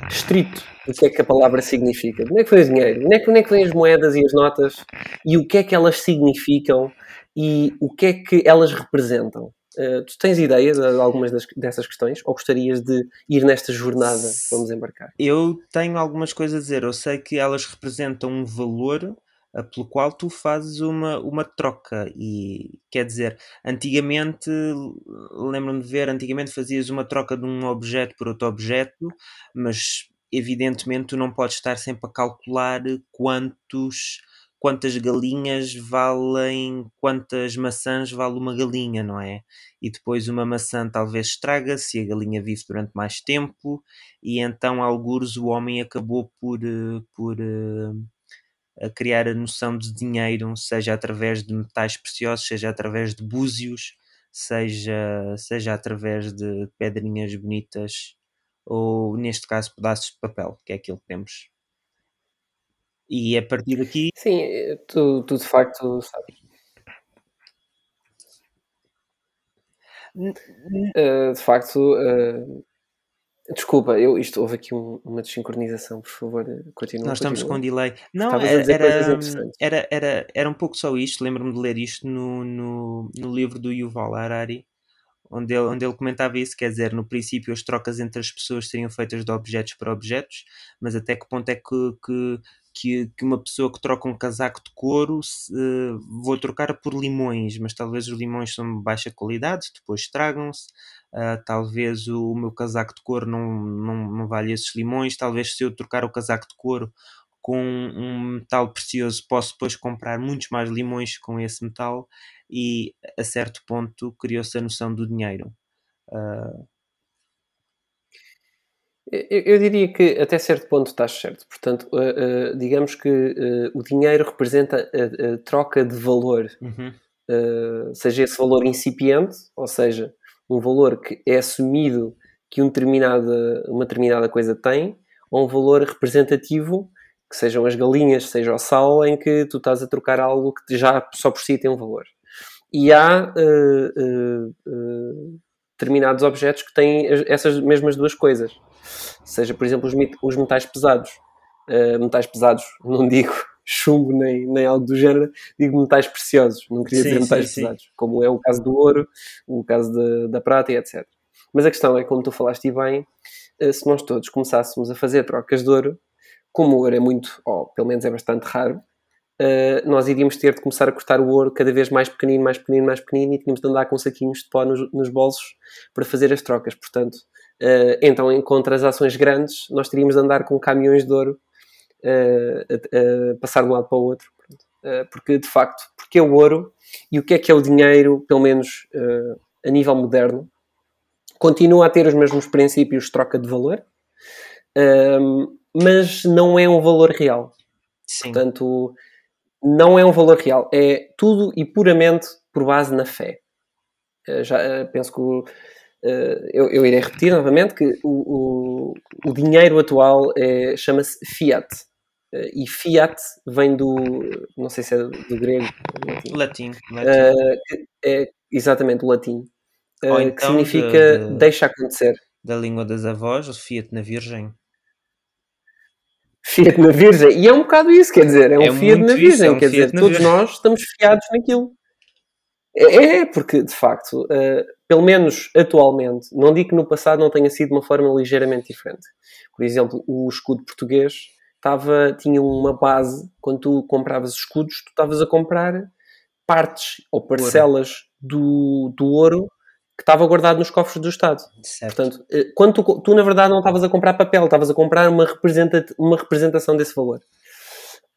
estrito do que é que a palavra significa. Onde é que foi o dinheiro? Onde é que, onde é que vêm as moedas e as notas? E o que é que elas significam? E o que é que elas representam? Uh, tu tens ideia de algumas das, dessas questões ou gostarias de ir nesta jornada que vamos embarcar? Eu tenho algumas coisas a dizer. Eu sei que elas representam um valor pelo qual tu fazes uma, uma troca. E quer dizer, antigamente, lembro-me de ver, antigamente fazias uma troca de um objeto por outro objeto, mas evidentemente tu não podes estar sempre a calcular quantos quantas galinhas valem, quantas maçãs vale uma galinha, não é? E depois uma maçã talvez estraga-se a galinha vive durante mais tempo, e então, algures, o homem acabou por, eh, por uh, a criar a noção de dinheiro, seja através de metais preciosos, seja através de búzios, seja, seja através de pedrinhas bonitas ou, neste caso, pedaços de papel, que é aquilo que temos. E a partir daqui. Sim, tu, tu de facto sabes. Uh, de facto, uh, Desculpa, eu, isto houve aqui um, uma desincronização, por favor, continua. Nós estamos com delay. Não, era, era, era, era, era um pouco só isto, lembro-me de ler isto no, no, no livro do Yuval Harari, onde ele, onde ele comentava isso, quer dizer, no princípio as trocas entre as pessoas seriam feitas de objetos para objetos, mas até que ponto é que, que, que, que uma pessoa que troca um casaco de couro se, uh, vou trocar por limões, mas talvez os limões são de baixa qualidade, depois estragam-se, uh, talvez o, meu casaco de couro não, não, não vale esses limões, talvez se eu trocar o casaco de couro com um metal precioso posso depois comprar muitos mais limões com esse metal. E a certo ponto criou-se a noção do dinheiro. Uh, eu, diria que até certo ponto estás certo. Portanto, uh, uh, digamos que uh, o dinheiro representa a, troca de valor, uhum. seja esse valor incipiente, ou seja, um valor que é assumido que um determinada, uma determinada coisa tem, ou um valor representativo, que sejam as galinhas, seja o sal, em que tu estás a trocar algo que já só por si tem um valor. E há determinados objetos que têm essas mesmas duas coisas seja, por exemplo, os, os metais pesados. Uh, metais pesados, não digo chumbo nem, nem algo do género, digo metais preciosos, não queria sim, dizer metais sim, pesados, sim. como é o caso do ouro, o caso de, da prata e etc. Mas a questão é, como tu falaste bem, uh, se nós todos começássemos a fazer trocas de ouro, como o ouro é muito, ou pelo menos é bastante raro, uh, nós iríamos ter de começar a cortar o ouro cada vez mais pequenino, mais pequenino, mais pequenino e tínhamos de andar com saquinhos de pó nos, nos bolsos para fazer as trocas. Portanto, Uh, então, em transações grandes, nós teríamos de andar com caminhões de ouro uh, a, a, passar de um lado para o outro. Porque, de facto, porque é o ouro e o que é que é o dinheiro, pelo menos a nível moderno, continua a ter os mesmos princípios de troca de valor, mas não é um valor real. Sim. Portanto, não é um valor real. É tudo e puramente por base na fé. Uh, já uh, penso que o, eu, eu, irei repetir novamente que o, o, o dinheiro atual é, chama-se fiat. e fiat vem do, não sei se é do grego, latim. latim. é exatamente o latim. Então que significa de, de, deixa acontecer. Da língua das avós, o fiat na virgem. Fiat na Virgem. E é um bocado isso, quer dizer, é um é Fiat na Virgem, isso, é um quer dizer, todos virgem. nós estamos fiados naquilo. É, é porque, de facto, uh, pelo menos atualmente, não digo que no passado não tenha sido de uma forma ligeiramente diferente. Por exemplo, o escudo português estava, tinha uma base, quando tu compravas escudos, tu estavas a comprar partes ou parcelas do, do ouro que estava guardado nos cofres do Estado. Certo. Portanto, eh, quando tu, tu, na verdade não estavas a comprar papel, estavas a comprar uma, uma representação desse valor.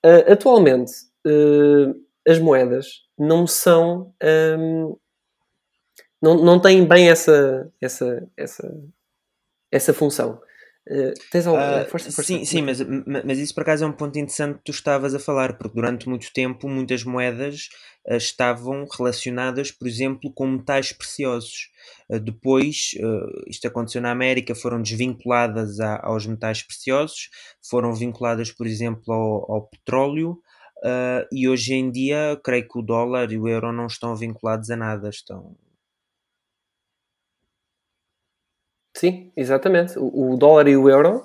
Uh, atualmente, uh, as moedas não são. Um, não, não têm bem essa, essa, essa, essa função. Uh, tens alguma uh, força, força? Sim, sim mas, mas isso por acaso é um ponto interessante que tu estavas a falar, porque durante muito tempo muitas moedas uh, estavam relacionadas, por exemplo, com metais preciosos. depois, isto aconteceu na América, foram desvinculadas a, aos metais preciosos, foram vinculadas, por exemplo, ao, ao petróleo. e hoje em dia, creio que o dólar e o euro não estão vinculados a nada, estão, Sim, exatamente. O, o dólar e o euro,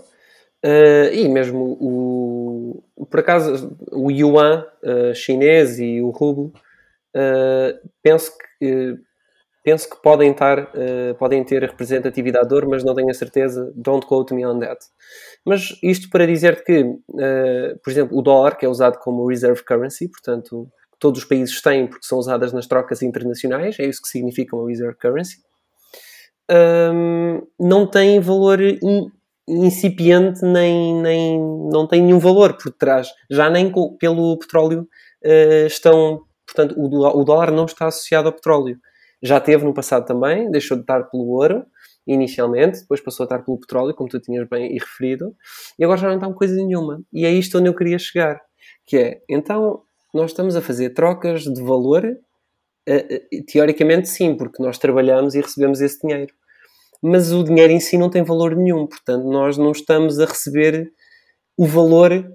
uh, e mesmo o, por acaso, o yuan uh, chinês e o rublo, uh, penso que penso que podem estar podem ter representatividade de ouro, mas não tenho a certeza. Don't quote me on that. Mas isto para dizer que, por exemplo, o dólar, que é usado como reserve currency, portanto, todos os países têm porque são usadas nas trocas internacionais, é isso que significa uma reserve currency um, não tem valor in, incipiente, nem, nem não tem nenhum valor por trás. Já nem com, pelo petróleo uh, estão. Portanto, o, o dólar não está associado ao petróleo. Já teve no passado também, deixou de estar pelo ouro inicialmente, depois passou a estar pelo petróleo, como tu tinhas bem referido, e agora já não está coisa nenhuma. E é isto onde eu queria chegar, que é, então, nós estamos a fazer trocas de valor teoricamente sim, porque nós trabalhamos e recebemos esse dinheiro. Mas o dinheiro em si não tem valor nenhum, portanto, nós não estamos a receber o valor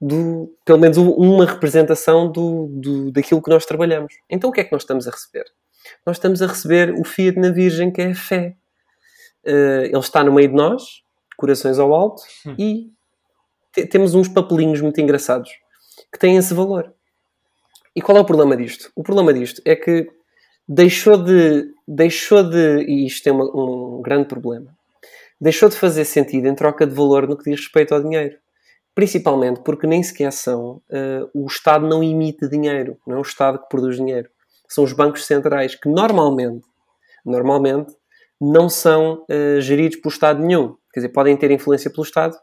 do, pelo menos uma representação do, do, daquilo que nós trabalhamos. Então o que é que nós estamos a receber? Nós estamos a receber o fiat na Virgem, que é a fé. Uh, ele está no meio de nós, corações ao alto, hum. e te, temos uns papelinhos muito engraçados que têm esse valor. E qual é o problema disto? O problema disto é que deixou de. Deixou de. E isto tem uma, um grande problema. Deixou de fazer sentido em troca de valor no que diz respeito ao dinheiro. Principalmente porque nem sequer são. Uh, o Estado não emite dinheiro. Não é o Estado que produz dinheiro. São os bancos centrais que normalmente. Normalmente não são uh, geridos por Estado nenhum. Quer dizer, podem ter influência pelo Estado,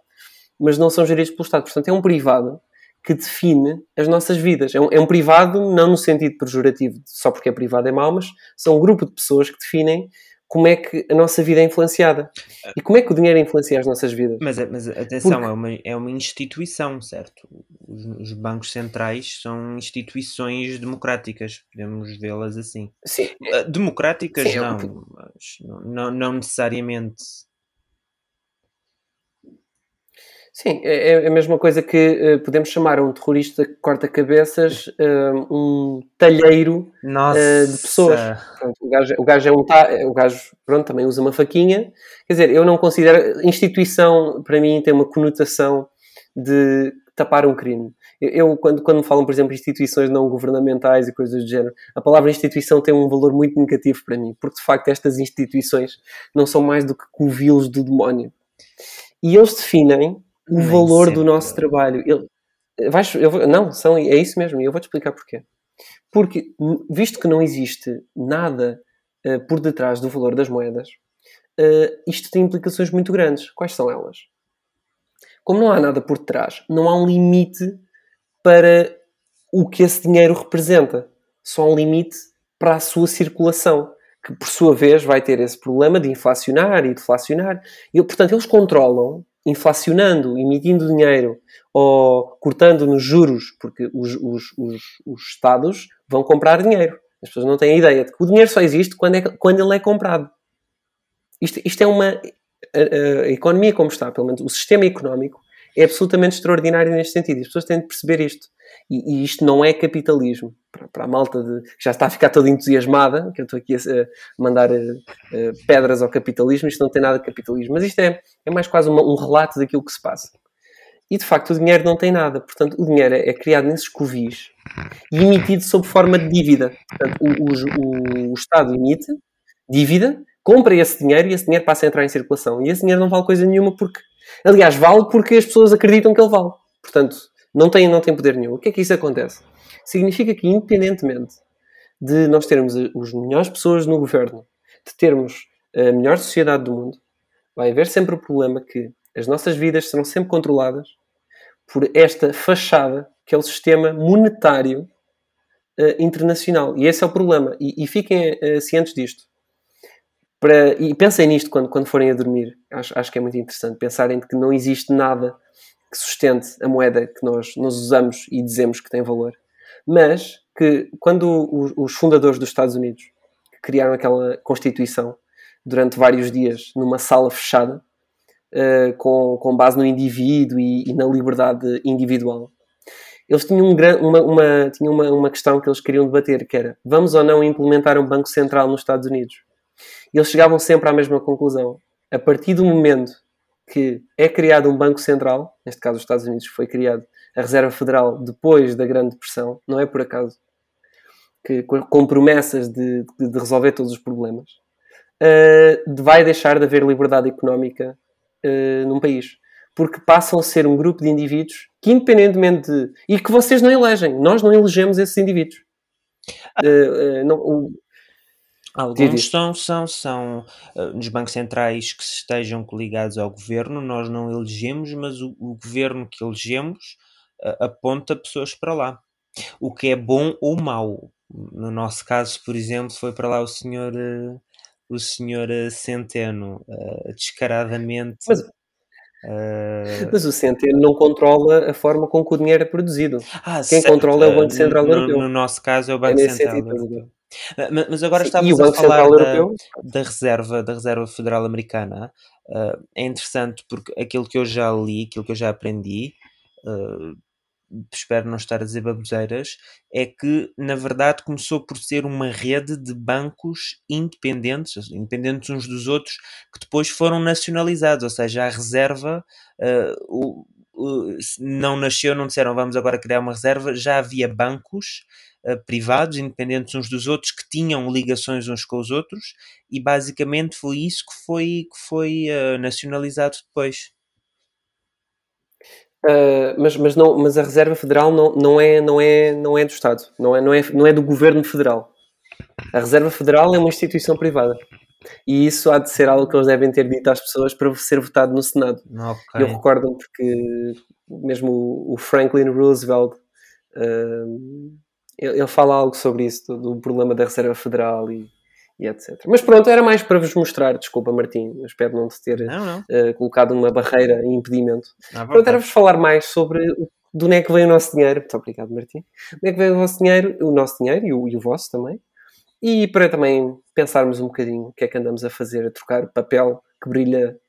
mas não são geridos pelo Estado. Portanto, é um privado que define as nossas vidas. É um, é um, privado, não no sentido pejorativo, só porque é privado é mau, mas são um grupo de pessoas que definem como é que a nossa vida é influenciada. E como é que o dinheiro influencia as nossas vidas? Mas, mas atenção, porque... é, uma, é uma instituição, certo? Os, os, bancos centrais são instituições democráticas, podemos vê-las assim. Sim. Ah, democráticas Sim, não, não, não, não necessariamente Sim, é, é a mesma coisa que uh, podemos chamar um terrorista que corta cabeças uh, um talheiro uh, de pessoas. Pronto, o, gajo, o gajo é um ta, o gajo, pronto, também usa uma faquinha. Quer dizer, eu não considero instituição para mim tem uma conotação de tapar um crime. Eu quando, quando me falam, por exemplo, instituições não governamentais e coisas do género, a palavra instituição tem um valor muito negativo para mim, porque de facto estas instituições não são mais do que covilos do demónio. E eles definem o Nem valor sempre. do nosso trabalho. Ele, vais, eu vou, não, são, é isso mesmo, e eu vou-te explicar porquê. Porque, visto que não existe nada uh, por detrás do valor das moedas, uh, isto tem implicações muito grandes. Quais são elas? Como não há nada por detrás, não há um limite para o que esse dinheiro representa. Só há um limite para a sua circulação, que por sua vez vai ter esse problema de inflacionar e deflacionar. E, portanto, eles controlam inflacionando, emitindo dinheiro ou cortando nos juros, porque os, os, os, os Estados vão comprar dinheiro. As pessoas não têm a ideia de que o dinheiro só existe quando, é, quando ele é comprado. Isto, isto é uma. A, a, economia como está, pelo menos o sistema económico, é absolutamente extraordinário neste sentido. As pessoas têm de perceber isto. E, e isto não é capitalismo. Para, para, a malta de, que já está a ficar toda entusiasmada, que eu estou aqui a, a mandar a, eh, pedras ao capitalismo, isto não tem nada de capitalismo. Mas isto é, é mais quase uma, um relato daquilo que se passa. E de facto o dinheiro não tem nada. Portanto, o dinheiro é, é criado nesses covis e emitido sob forma de dívida. Portanto, o, o, o Estado emite dívida, compra esse dinheiro e esse dinheiro passa a entrar em circulação. E esse dinheiro não vale coisa nenhuma porque, aliás, vale porque as pessoas acreditam que ele vale. Portanto, não tem, não tem poder nenhum. O que é que isso acontece? Significa que, independentemente de nós termos as melhores pessoas no governo, de termos a melhor sociedade do mundo, vai haver sempre o problema que as nossas vidas serão sempre controladas por esta fachada que é o sistema monetário uh, internacional. E esse é o problema. E, e fiquem uh, cientes disto. Para, e pensem nisto quando, quando forem a dormir. Acho, acho que é muito interessante pensarem que não existe nada que sustente a moeda que nós, nós usamos e dizemos que tem valor. Mas que quando os, os fundadores dos Estados Unidos criaram aquela Constituição durante vários dias numa sala fechada, uh, com, com base no indivíduo e, e na liberdade individual, eles tinham, um, uma, uma, tinham uma, uma questão que eles queriam debater, que era, vamos ou não implementar um banco central nos Estados Unidos? E eles chegavam sempre à mesma conclusão. A partir do momento que é criado um banco central, neste caso os Estados Unidos foi criado a Reserva Federal depois da Grande Depressão, não é por acaso, que, com promessas de, de, resolver todos os problemas, uh, vai deixar de haver liberdade económica uh, num país. Porque passam a ser um grupo de indivíduos que, independentemente de. e que vocês não elegem, nós não elegemos esses indivíduos. Uh, não, o, Alguns são, são, são uh, nos bancos centrais que estejam coligados ao governo, nós não elegemos, mas o, o governo que elegemos uh, aponta pessoas para lá. O que é bom ou mau. No nosso caso, por exemplo, foi para lá o senhor, uh, o senhor Centeno, descaradamente. Mas, mas o Centeno não controla a forma com que o dinheiro é produzido. Ah, Quem certo. controla é o Banco Central no, Europeu. No nosso caso é o Banco é Central Europeu. Mas agora estávamos a falar da, da, reserva, da reserva federal americana. Uh, é interessante porque aquilo que eu já li, aquilo que eu já aprendi, uh, espero não estar a dizer baboseiras, é que na verdade começou por ser uma rede de bancos independentes, independentes uns dos outros, que depois foram nacionalizados, ou seja, a reserva uh, não nasceu, não disseram vamos agora criar uma reserva, já havia bancos uh, privados, independentes uns dos outros, que tinham ligações uns com os outros, e basicamente foi isso que foi, que foi uh, nacionalizado depois. Uh, mas, mas, não, mas a Reserva Federal não, não, é, não, é, não é do Estado, não é, não, é, não é do Governo Federal. A Reserva Federal é uma instituição privada. E isso há de ser algo que eles devem ter dito às pessoas para ser votado no Senado. Okay. Eu recordo-me porque mesmo o Franklin Roosevelt uh, ele, fala algo sobre isso, do, problema da Reserva Federal e, e, etc. Mas pronto, era mais para vos mostrar, desculpa Martim, espero não te ter não, não. Uh, colocado uma barreira e impedimento. Ah, pronto, era vos falar mais sobre de onde é que vem o nosso dinheiro. Muito obrigado, Martim. De onde é que vem o vosso dinheiro, o nosso dinheiro e o, e o vosso também. E para também pensarmos um bocadinho o que é que andamos a fazer, a trocar papel que brilha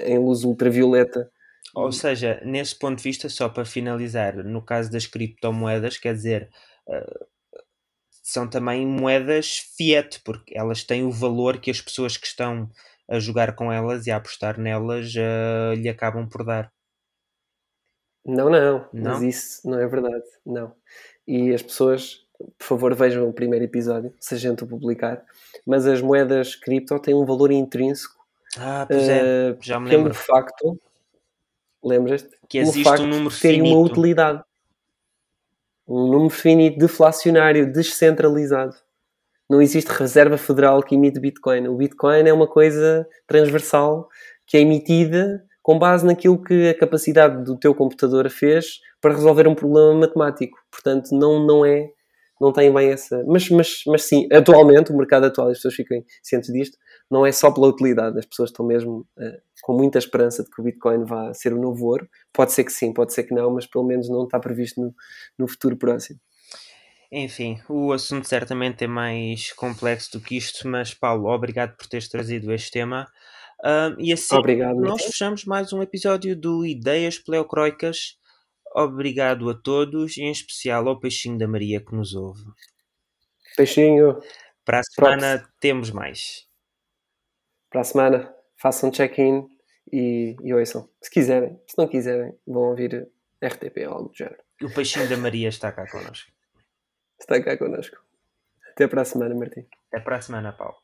em luz ultravioleta. Ou seja, nesse ponto de vista, só para finalizar, no caso das criptomoedas, quer dizer, uh, são também moedas fiat, porque elas têm o valor que as pessoas que estão a jogar com elas e a apostar nelas uh, lhe acabam por dar. Não, não, não, mas isso não é verdade, não. E as pessoas por favor vejam o primeiro episódio, se a gente o publicar. Mas as moedas cripto têm um valor intrínseco. Ah, pois é, uh, já me lembro. Pelo facto, lembras-te? Que existe um número finito. Tem uma utilidade. Um número finito, deflacionário, descentralizado. Não existe reserva federal que emite Bitcoin. O Bitcoin é uma coisa transversal que é emitida com base naquilo que a capacidade do teu computador fez para resolver um problema matemático. Portanto, não, não é não têm bem essa. Mas, mas, mas sim, atualmente, o mercado atual, as pessoas fiquem cientes disto, não é só pela utilidade, as pessoas estão mesmo uh, com muita esperança de que o Bitcoin vá ser o novo ouro. Pode ser que sim, pode ser que não, mas pelo menos não está previsto no, no futuro próximo. Enfim, o assunto certamente é mais complexo do que isto, mas Paulo, obrigado por teres trazido este tema. Uh, e assim, Obrigado. nós fechamos mais um episódio do Ideias Pleocroicas. Obrigado a todos, em especial ao Peixinho da Maria que nos ouve. Peixinho. Para a semana Props. temos mais. Para a semana, façam check-in e, e ouçam. Se quiserem. Se não quiserem, vão ouvir RTP ou algo do género. O Peixinho da Maria está cá connosco. Está cá connosco. Até para a semana, Martim. Até para a semana, Paulo.